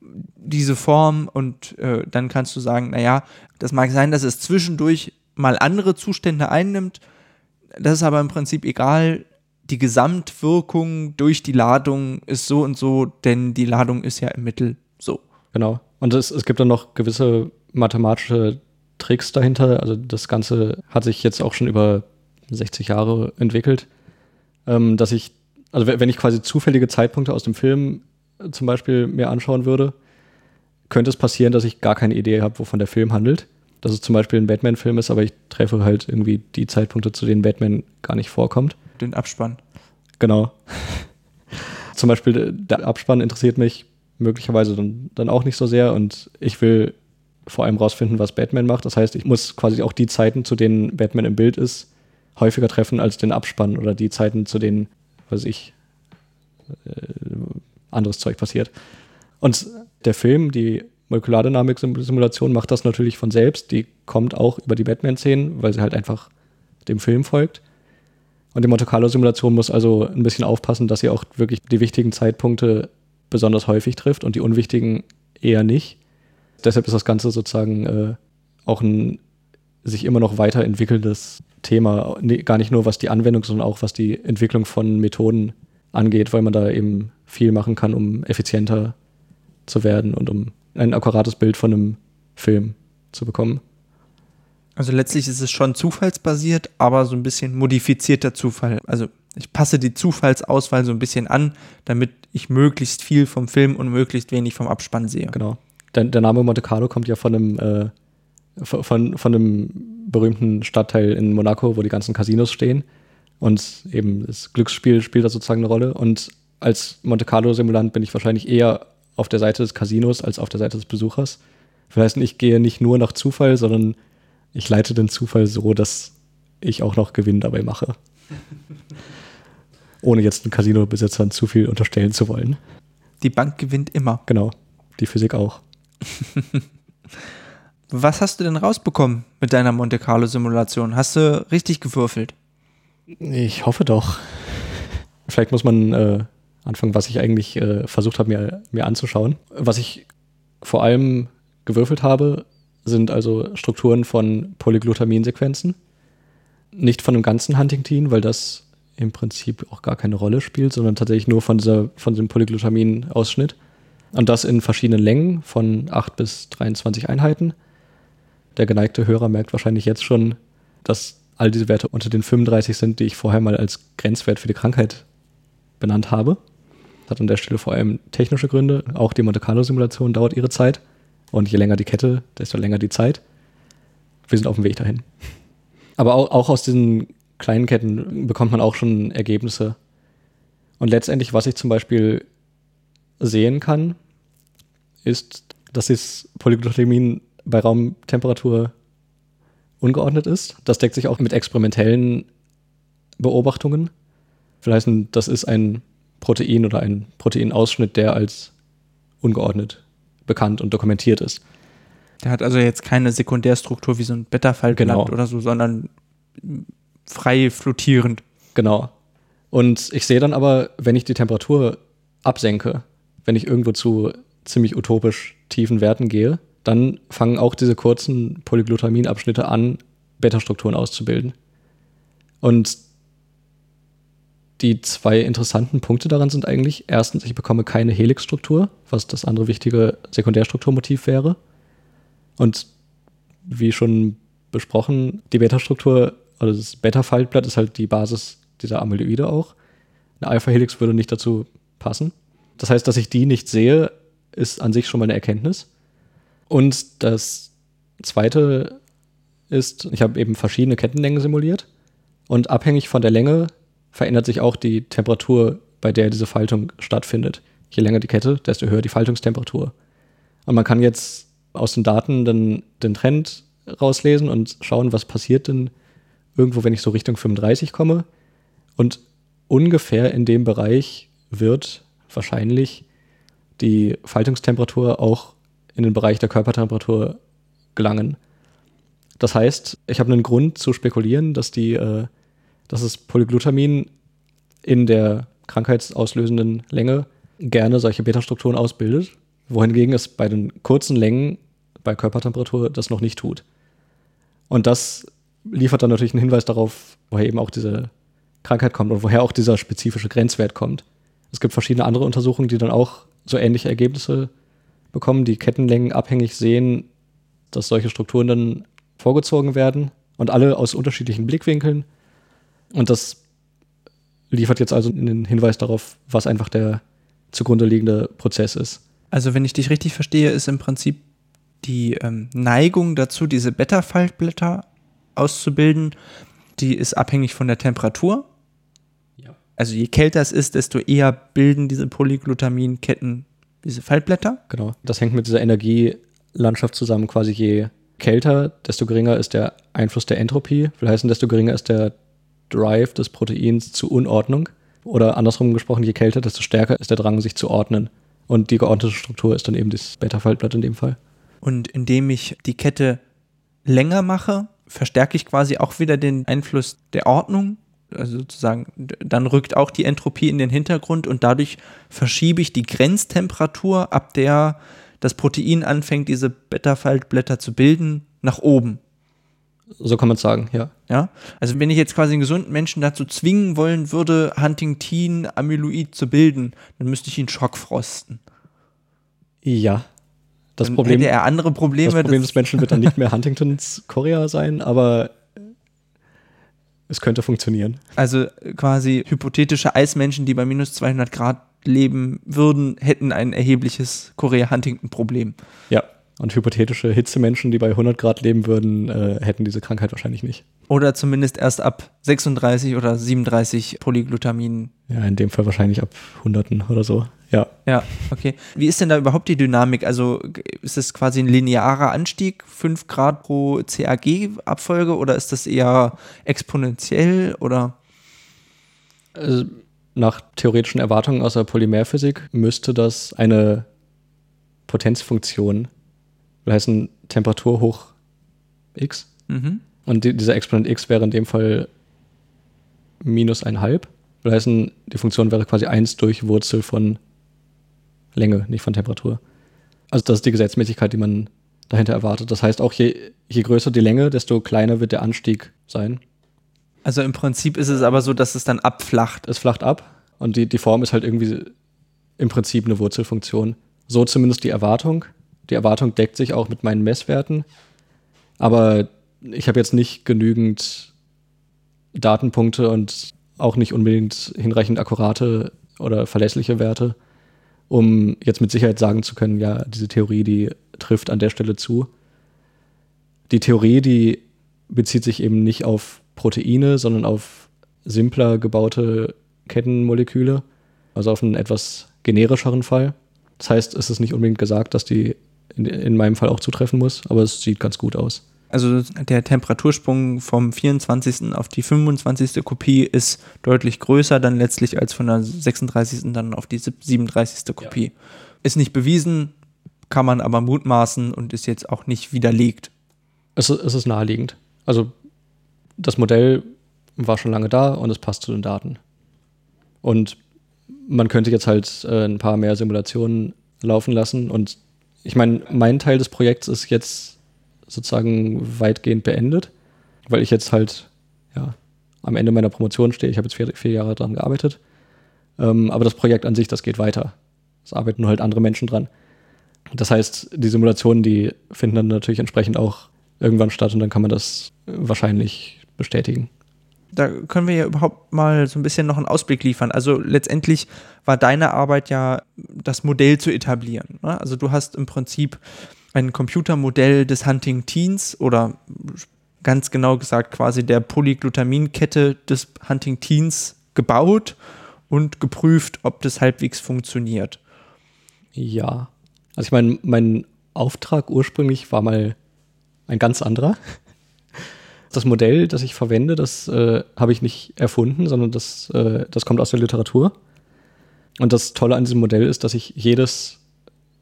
diese Form. Und äh, dann kannst du sagen, naja, das mag sein, dass es zwischendurch mal andere Zustände einnimmt, das ist aber im Prinzip egal, die Gesamtwirkung durch die Ladung ist so und so, denn die Ladung ist ja im Mittel so. Genau. Und es, es gibt dann noch gewisse mathematische Tricks dahinter. Also das Ganze hat sich jetzt auch schon über 60 Jahre entwickelt, ähm, dass ich also wenn ich quasi zufällige Zeitpunkte aus dem Film zum Beispiel mir anschauen würde, könnte es passieren, dass ich gar keine Idee habe, wovon der Film handelt. Dass es zum Beispiel ein Batman-Film ist, aber ich treffe halt irgendwie die Zeitpunkte, zu denen Batman gar nicht vorkommt. Den Abspann. Genau. zum Beispiel äh, der Abspann interessiert mich möglicherweise dann, dann auch nicht so sehr und ich will vor allem rausfinden, was Batman macht. Das heißt, ich muss quasi auch die Zeiten, zu denen Batman im Bild ist, häufiger treffen als den Abspann oder die Zeiten, zu denen weiß ich, äh, anderes Zeug passiert. Und der Film, die Molekulardynamik-Simulation, macht das natürlich von selbst. Die kommt auch über die Batman-Szenen, weil sie halt einfach dem Film folgt. Und die Monte Carlo-Simulation muss also ein bisschen aufpassen, dass sie auch wirklich die wichtigen Zeitpunkte besonders häufig trifft und die unwichtigen eher nicht. Deshalb ist das Ganze sozusagen äh, auch ein sich immer noch weiterentwickelndes Thema, gar nicht nur was die Anwendung, sondern auch was die Entwicklung von Methoden angeht, weil man da eben viel machen kann, um effizienter zu werden und um ein akkurates Bild von einem Film zu bekommen. Also letztlich ist es schon zufallsbasiert, aber so ein bisschen modifizierter Zufall. Also ich passe die Zufallsauswahl so ein bisschen an, damit ich möglichst viel vom Film und möglichst wenig vom Abspann sehe. Genau. Der, der Name Monte Carlo kommt ja von einem äh, von, von einem berühmten Stadtteil in Monaco, wo die ganzen Casinos stehen. Und eben das Glücksspiel spielt da sozusagen eine Rolle. Und als Monte Carlo-Simulant bin ich wahrscheinlich eher auf der Seite des Casinos als auf der Seite des Besuchers. Das heißt, ich gehe nicht nur nach Zufall, sondern ich leite den Zufall so, dass ich auch noch Gewinn dabei mache. Ohne jetzt den Casino-Besitzern zu viel unterstellen zu wollen. Die Bank gewinnt immer. Genau, die Physik auch. Was hast du denn rausbekommen mit deiner Monte Carlo Simulation? Hast du richtig gewürfelt? Ich hoffe doch. vielleicht muss man äh, anfangen, was ich eigentlich äh, versucht habe, mir, mir anzuschauen. Was ich vor allem gewürfelt habe, sind also Strukturen von Polyglutamin-Sequenzen. Nicht von dem ganzen Huntington, weil das im Prinzip auch gar keine Rolle spielt, sondern tatsächlich nur von, dieser, von diesem Polyglutamin-Ausschnitt. Und das in verschiedenen Längen von 8 bis 23 Einheiten. Der geneigte Hörer merkt wahrscheinlich jetzt schon, dass all diese Werte unter den 35 sind, die ich vorher mal als Grenzwert für die Krankheit benannt habe. Hat an der Stelle vor allem technische Gründe. Auch die Monte Carlo-Simulation dauert ihre Zeit. Und je länger die Kette, desto länger die Zeit. Wir sind auf dem Weg dahin. Aber auch, auch aus diesen kleinen Ketten bekommt man auch schon Ergebnisse. Und letztendlich, was ich zum Beispiel sehen kann, ist, dass das Polyglutamin bei Raumtemperatur ungeordnet ist. Das deckt sich auch mit experimentellen Beobachtungen. Vielleicht das ist ein Protein oder ein Proteinausschnitt, der als ungeordnet bekannt und dokumentiert ist. Der hat also jetzt keine Sekundärstruktur wie so ein Beta-Faltblatt Genau. oder so, sondern frei flottierend. Genau. Und ich sehe dann aber, wenn ich die Temperatur absenke, wenn ich irgendwo zu ziemlich utopisch tiefen Werten gehe, dann fangen auch diese kurzen Polyglutaminabschnitte an, Beta-Strukturen auszubilden. Und die zwei interessanten Punkte daran sind eigentlich, erstens, ich bekomme keine Helixstruktur, was das andere wichtige Sekundärstrukturmotiv wäre. Und wie schon besprochen, die Beta-Struktur, also das Beta-Faltblatt ist halt die Basis dieser Amyloide auch. Eine Alpha-Helix würde nicht dazu passen. Das heißt, dass ich die nicht sehe, ist an sich schon mal eine Erkenntnis. Und das zweite ist, ich habe eben verschiedene Kettenlängen simuliert und abhängig von der Länge verändert sich auch die Temperatur, bei der diese Faltung stattfindet. Je länger die Kette, desto höher die Faltungstemperatur. Und man kann jetzt aus den Daten dann den Trend rauslesen und schauen, was passiert denn irgendwo, wenn ich so Richtung 35 komme. Und ungefähr in dem Bereich wird wahrscheinlich die Faltungstemperatur auch in den Bereich der Körpertemperatur gelangen. Das heißt, ich habe einen Grund zu spekulieren, dass die, äh, dass das Polyglutamin in der krankheitsauslösenden Länge gerne solche Beta-Strukturen ausbildet, wohingegen es bei den kurzen Längen bei Körpertemperatur das noch nicht tut. Und das liefert dann natürlich einen Hinweis darauf, woher eben auch diese Krankheit kommt und woher auch dieser spezifische Grenzwert kommt. Es gibt verschiedene andere Untersuchungen, die dann auch so ähnliche Ergebnisse bekommen, die Kettenlängen abhängig sehen, dass solche Strukturen dann vorgezogen werden und alle aus unterschiedlichen Blickwinkeln. Und das liefert jetzt also einen Hinweis darauf, was einfach der zugrunde liegende Prozess ist. Also wenn ich dich richtig verstehe, ist im Prinzip die ähm, Neigung dazu, diese Beta-Faltblätter auszubilden, die ist abhängig von der Temperatur. Ja. Also je kälter es ist, desto eher bilden diese Polyglutaminketten diese Faltblätter. Genau. Das hängt mit dieser Energielandschaft zusammen. Quasi je kälter, desto geringer ist der Einfluss der Entropie. Will heißen, desto geringer ist der Drive des Proteins zu Unordnung. Oder andersrum gesprochen, je kälter, desto stärker ist der Drang, sich zu ordnen. Und die geordnete Struktur ist dann eben das Beta-Faltblatt in dem Fall. Und indem ich die Kette länger mache, verstärke ich quasi auch wieder den Einfluss der Ordnung. Also sozusagen, dann rückt auch die Entropie in den Hintergrund und dadurch verschiebe ich die Grenztemperatur, ab der das Protein anfängt, diese Beta-Faltblätter zu bilden, nach oben. So kann man es sagen, ja. Ja, also wenn ich jetzt quasi einen gesunden Menschen dazu zwingen wollen würde, Huntingtin Amyloid zu bilden, dann müsste ich ihn schockfrosten. Ja. Das dann Problem, hätte er andere Probleme. das Problem des Menschen wird dann nicht mehr Huntingtons Korea sein, aber es könnte funktionieren. Also quasi hypothetische Eismenschen, die bei minus 200 Grad leben würden, hätten ein erhebliches Korea-Huntington-Problem. Ja. Und hypothetische Hitzemenschen, die bei 100 Grad leben würden, äh, hätten diese Krankheit wahrscheinlich nicht. Oder zumindest erst ab 36 oder 37 Polyglutamin. Ja, in dem Fall wahrscheinlich ab Hunderten oder so. Ja. Ja, okay. Wie ist denn da überhaupt die Dynamik? Also ist es quasi ein linearer Anstieg, 5 Grad pro CAG-Abfolge oder ist das eher exponentiell oder? Also nach theoretischen Erwartungen aus der Polymerphysik müsste das eine Potenzfunktion, will heißen Temperatur hoch x. Mhm. Und die, dieser Exponent x wäre in dem Fall minus einhalb. Will heißen, die Funktion wäre quasi 1 durch Wurzel von Länge, nicht von Temperatur. Also das ist die Gesetzmäßigkeit, die man dahinter erwartet. Das heißt auch, je, je größer die Länge, desto kleiner wird der Anstieg sein. Also im Prinzip ist es aber so, dass es dann abflacht. Es flacht ab und die, die Form ist halt irgendwie im Prinzip eine Wurzelfunktion. So zumindest die Erwartung. Die Erwartung deckt sich auch mit meinen Messwerten. Aber ich habe jetzt nicht genügend Datenpunkte und auch nicht unbedingt hinreichend akkurate oder verlässliche Werte, um jetzt mit Sicherheit sagen zu können, ja, diese Theorie, die trifft an der Stelle zu. Die Theorie, die bezieht sich eben nicht auf Proteine, sondern auf simpler gebaute Kettenmoleküle, also auf einen etwas generischeren Fall. Das heißt, es ist nicht unbedingt gesagt, dass die in, in meinem Fall auch zutreffen muss, aber es sieht ganz gut aus. Also der Temperatursprung vom 24. auf die 25. Kopie ist deutlich größer dann letztlich als von der 36. dann auf die 37. Kopie. Ja. Ist nicht bewiesen, kann man aber mutmaßen und ist jetzt auch nicht widerlegt. Es, es ist naheliegend. Also das Modell war schon lange da und es passt zu den Daten. Und man könnte jetzt halt äh, ein paar mehr Simulationen laufen lassen. Und ich meine, mein Teil des Projekts ist jetzt sozusagen weitgehend beendet, weil ich jetzt halt ja, am Ende meiner Promotion stehe. Ich habe jetzt vier, vier Jahre daran gearbeitet. Ähm, aber das Projekt an sich, das geht weiter. Es arbeiten nur halt andere Menschen dran. Das heißt, die Simulationen, die finden dann natürlich entsprechend auch irgendwann statt und dann kann man das wahrscheinlich bestätigen da können wir ja überhaupt mal so ein bisschen noch einen Ausblick liefern. Also letztendlich war deine Arbeit ja, das Modell zu etablieren. Ne? Also du hast im Prinzip ein Computermodell des Hunting Teens oder ganz genau gesagt quasi der Polyglutaminkette des Hunting Teens gebaut und geprüft, ob das halbwegs funktioniert. Ja. Also ich meine, mein Auftrag ursprünglich war mal ein ganz anderer das Modell, das ich verwende, das äh, habe ich nicht erfunden, sondern das, äh, das kommt aus der Literatur. Und das Tolle an diesem Modell ist, dass ich jedes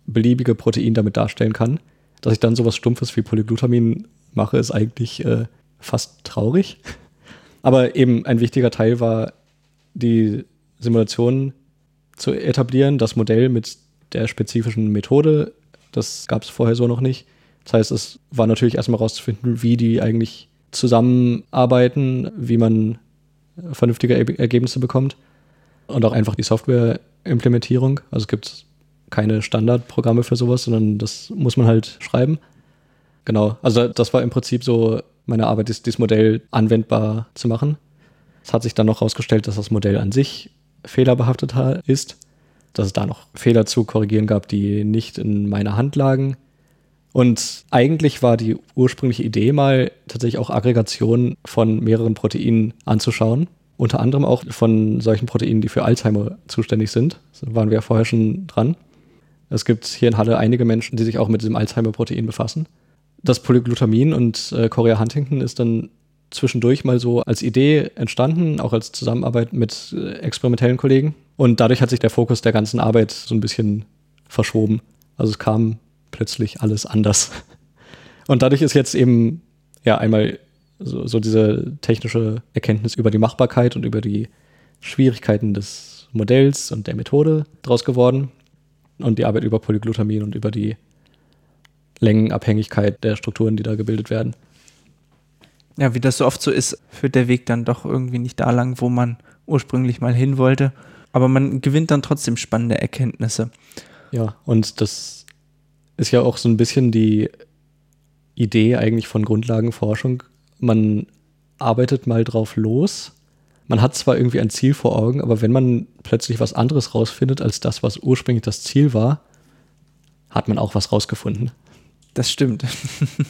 beliebige Protein damit darstellen kann. Dass ich dann sowas Stumpfes wie Polyglutamin mache, ist eigentlich äh, fast traurig. Aber eben ein wichtiger Teil war, die Simulation zu etablieren, das Modell mit der spezifischen Methode. Das gab es vorher so noch nicht. Das heißt, es war natürlich erstmal rauszufinden, wie die eigentlich zusammenarbeiten, wie man vernünftige Ergebnisse bekommt. Und auch einfach die Software-Implementierung. Also es gibt keine Standardprogramme für sowas, sondern das muss man halt schreiben. Genau, also das war im Prinzip so meine Arbeit, dieses Modell anwendbar zu machen. Es hat sich dann noch herausgestellt, dass das Modell an sich fehlerbehaftet ist, dass es da noch Fehler zu korrigieren gab, die nicht in meiner Hand lagen. Und eigentlich war die ursprüngliche Idee mal tatsächlich auch Aggregationen von mehreren Proteinen anzuschauen. Unter anderem auch von solchen Proteinen, die für Alzheimer zuständig sind. Da waren wir ja vorher schon dran. Es gibt hier in Halle einige Menschen, die sich auch mit diesem Alzheimer-Protein befassen. Das Polyglutamin und äh, Chorea Huntington ist dann zwischendurch mal so als Idee entstanden, auch als Zusammenarbeit mit äh, experimentellen Kollegen. Und dadurch hat sich der Fokus der ganzen Arbeit so ein bisschen verschoben. Also es kam plötzlich alles anders. Und dadurch ist jetzt eben ja einmal so, so diese technische Erkenntnis über die Machbarkeit und über die Schwierigkeiten des Modells und der Methode draus geworden. Und die Arbeit über Polyglutamin und über die Längenabhängigkeit der Strukturen, die da gebildet werden. Ja, wie das so oft so ist, führt der Weg dann doch irgendwie nicht da lang, wo man ursprünglich mal hin wollte. Aber man gewinnt dann trotzdem spannende Erkenntnisse. Ja, und das ist ja auch so ein bisschen die Idee eigentlich von Grundlagenforschung. Man arbeitet mal drauf los. Man hat zwar irgendwie ein Ziel vor Augen, aber wenn man plötzlich was anderes rausfindet als das, was ursprünglich das Ziel war, hat man auch was rausgefunden. Das stimmt.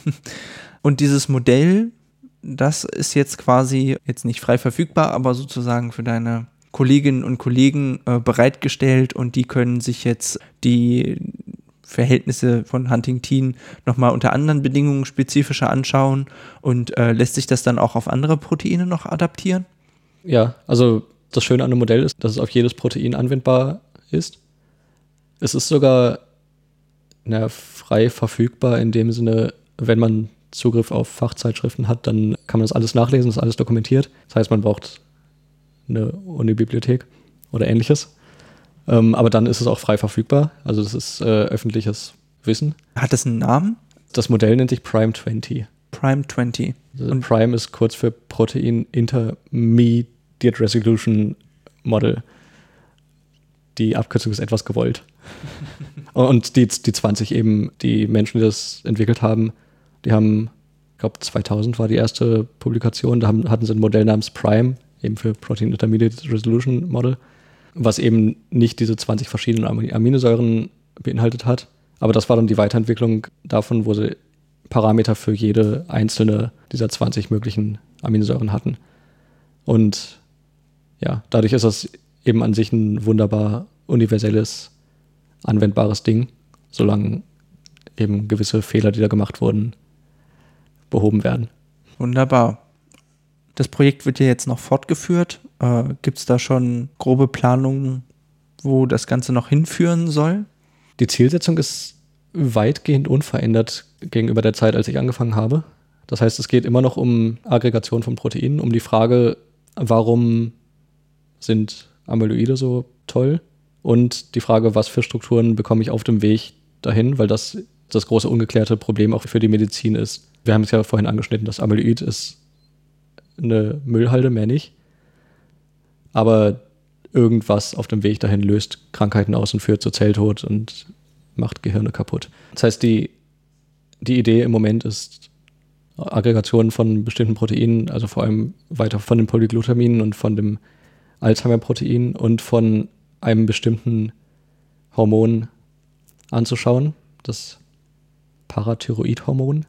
Und dieses Modell, das ist jetzt quasi jetzt nicht frei verfügbar, aber sozusagen für deine Kolleginnen und Kollegen äh, bereitgestellt und die können sich jetzt die Verhältnisse von Huntington nochmal unter anderen Bedingungen spezifischer anschauen und äh, lässt sich das dann auch auf andere Proteine noch adaptieren? Ja, also das Schöne an dem Modell ist, dass es auf jedes Protein anwendbar ist. Es ist sogar na, frei verfügbar in dem Sinne, wenn man Zugriff auf Fachzeitschriften hat, dann kann man das alles nachlesen, das ist alles dokumentiert. Das heißt, man braucht eine Uni-Bibliothek oder ähnliches. Ähm, aber dann ist es auch frei verfügbar. Also das ist äh, öffentliches Wissen. Hat es einen Namen? Das Modell nennt sich Prime 20. Prime 20. Also Und Prime ist kurz für Protein Intermediate Resolution Model. Die Abkürzung ist etwas gewollt. Und die, die 20 eben, die Menschen, die das entwickelt haben, die haben, ich glaube 2000 war die erste Publikation, da haben, hatten sie ein Modell namens Prime, eben für Protein Intermediate Resolution Model, was eben nicht diese 20 verschiedenen Aminosäuren beinhaltet hat. Aber das war dann die Weiterentwicklung davon, wo sie Parameter für jede einzelne dieser 20 möglichen Aminosäuren hatten. Und ja, dadurch ist das eben an sich ein wunderbar universelles, anwendbares Ding, solange eben gewisse Fehler, die da gemacht wurden, behoben werden. Wunderbar. Das Projekt wird ja jetzt noch fortgeführt. Äh, Gibt es da schon grobe Planungen, wo das Ganze noch hinführen soll? Die Zielsetzung ist weitgehend unverändert gegenüber der Zeit, als ich angefangen habe. Das heißt, es geht immer noch um Aggregation von Proteinen, um die Frage, warum sind Amyloide so toll und die Frage, was für Strukturen bekomme ich auf dem Weg dahin, weil das das große ungeklärte Problem auch für die Medizin ist. Wir haben es ja vorhin angeschnitten, das Amyloid ist eine Müllhalde, mehr nicht. Aber irgendwas auf dem Weg dahin löst Krankheiten aus und führt zu Zelltod und macht Gehirne kaputt. Das heißt, die, die Idee im Moment ist, Aggregationen von bestimmten Proteinen, also vor allem weiter von den Polyglutaminen und von dem Alzheimer-Protein und von einem bestimmten Hormon anzuschauen, das Parathyroidhormon,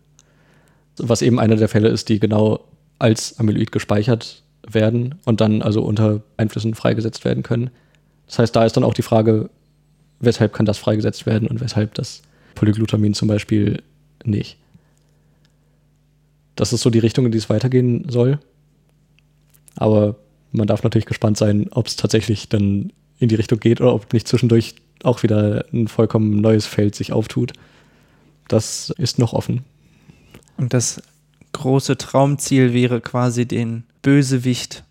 was eben einer der Fälle ist, die genau als Amyloid gespeichert werden und dann also unter Einflüssen freigesetzt werden können. Das heißt, da ist dann auch die Frage, weshalb kann das freigesetzt werden und weshalb das Polyglutamin zum Beispiel nicht. Das ist so die Richtung, in die es weitergehen soll. Aber man darf natürlich gespannt sein, ob es tatsächlich dann in die Richtung geht oder ob nicht zwischendurch auch wieder ein vollkommen neues Feld sich auftut. Das ist noch offen. Und das große Traumziel wäre quasi den Bösewicht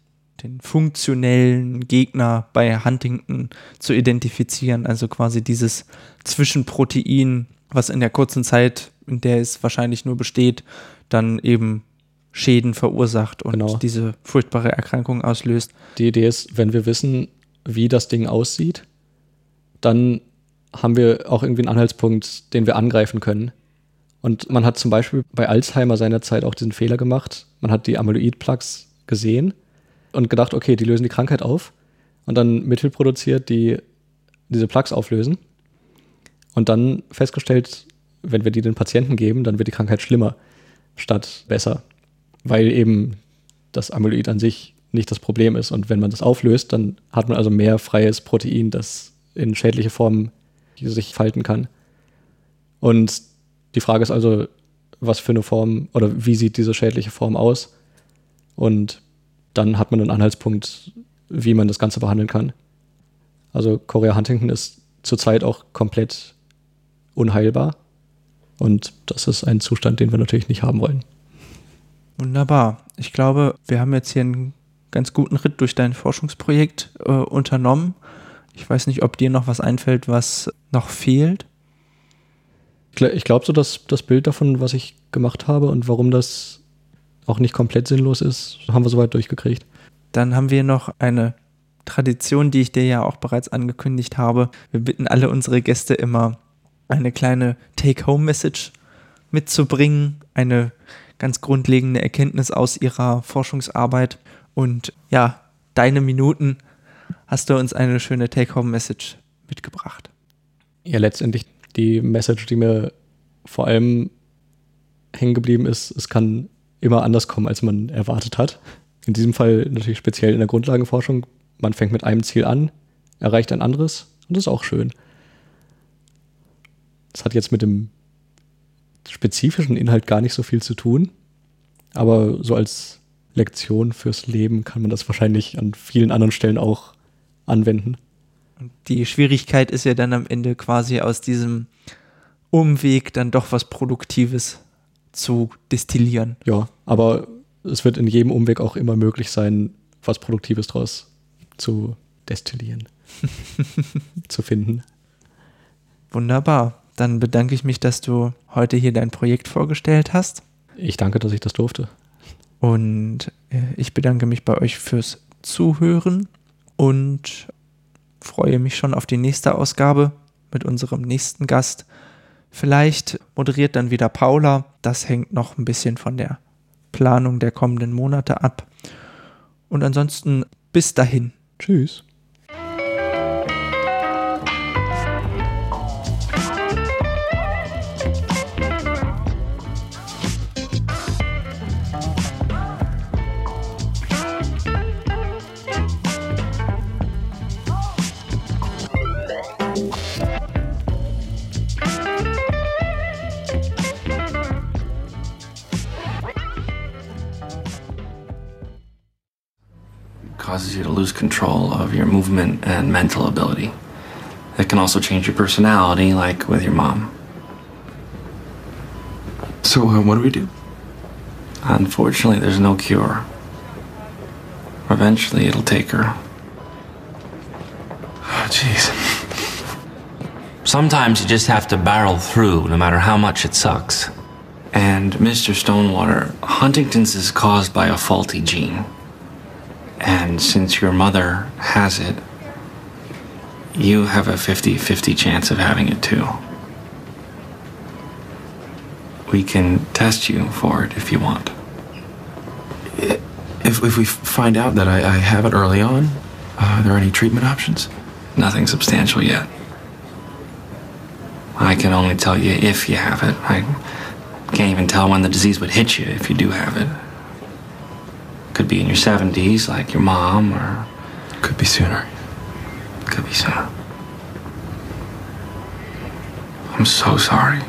den funktionellen Gegner bei Huntington zu identifizieren. Also quasi dieses Zwischenprotein, was in der kurzen Zeit, in der es wahrscheinlich nur besteht, dann eben Schäden verursacht und genau. diese furchtbare Erkrankung auslöst. Die Idee ist, wenn wir wissen, wie das Ding aussieht, dann haben wir auch irgendwie einen Anhaltspunkt, den wir angreifen können. Und man hat zum Beispiel bei Alzheimer seinerzeit auch diesen Fehler gemacht. Man hat die Amyloid-Plaques gesehen und gedacht, okay, die lösen die Krankheit auf und dann Mittel produziert, die diese Plugs auflösen und dann festgestellt, wenn wir die den Patienten geben, dann wird die Krankheit schlimmer statt besser, weil eben das Amyloid an sich nicht das Problem ist und wenn man das auflöst, dann hat man also mehr freies Protein, das in schädliche Formen sich falten kann. Und die Frage ist also, was für eine Form oder wie sieht diese schädliche Form aus? Und dann hat man einen Anhaltspunkt, wie man das Ganze behandeln kann. Also Korea Huntington ist zurzeit auch komplett unheilbar. Und das ist ein Zustand, den wir natürlich nicht haben wollen. Wunderbar. Ich glaube, wir haben jetzt hier einen ganz guten Ritt durch dein Forschungsprojekt äh, unternommen. Ich weiß nicht, ob dir noch was einfällt, was noch fehlt. Ich glaube so, dass das Bild davon, was ich gemacht habe und warum das auch nicht komplett sinnlos ist, haben wir soweit durchgekriegt. Dann haben wir noch eine Tradition, die ich dir ja auch bereits angekündigt habe. Wir bitten alle unsere Gäste immer, eine kleine Take-Home-Message mitzubringen, eine ganz grundlegende Erkenntnis aus ihrer Forschungsarbeit. Und ja, deine Minuten hast du uns eine schöne Take-Home-Message mitgebracht. Ja, letztendlich die Message, die mir vor allem hängen geblieben ist, es kann immer anders kommen, als man erwartet hat. In diesem Fall natürlich speziell in der Grundlagenforschung. Man fängt mit einem Ziel an, erreicht ein anderes und das ist auch schön. Das hat jetzt mit dem spezifischen Inhalt gar nicht so viel zu tun, aber so als Lektion fürs Leben kann man das wahrscheinlich an vielen anderen Stellen auch anwenden. Und die Schwierigkeit ist ja dann am Ende quasi aus diesem Umweg dann doch was Produktives zu destillieren. Ja, aber es wird in jedem Umweg auch immer möglich sein, was Produktives daraus zu destillieren, zu finden. Wunderbar. Dann bedanke ich mich, dass du heute hier dein Projekt vorgestellt hast. Ich danke, dass ich das durfte. Und äh, ich bedanke mich bei euch fürs Zuhören und freue mich schon auf die nächste Ausgabe mit unserem nächsten Gast. Vielleicht moderiert dann wieder Paula. Das hängt noch ein bisschen von der Planung der kommenden Monate ab. Und ansonsten bis dahin. Tschüss. Causes you to lose control of your movement and mental ability. It can also change your personality, like with your mom. So, uh, what do we do? Unfortunately, there's no cure. Eventually, it'll take her. Oh, jeez. Sometimes you just have to barrel through, no matter how much it sucks. And Mr. Stonewater, Huntington's is caused by a faulty gene. And since your mother has it, you have a 50 50 chance of having it too. We can test you for it if you want. If, if we find out that I, I have it early on, uh, are there any treatment options? Nothing substantial yet. I can only tell you if you have it. I can't even tell when the disease would hit you if you do have it. Could be in your 70s, like your mom, or Could be sooner. could be sooner. I'm so sorry.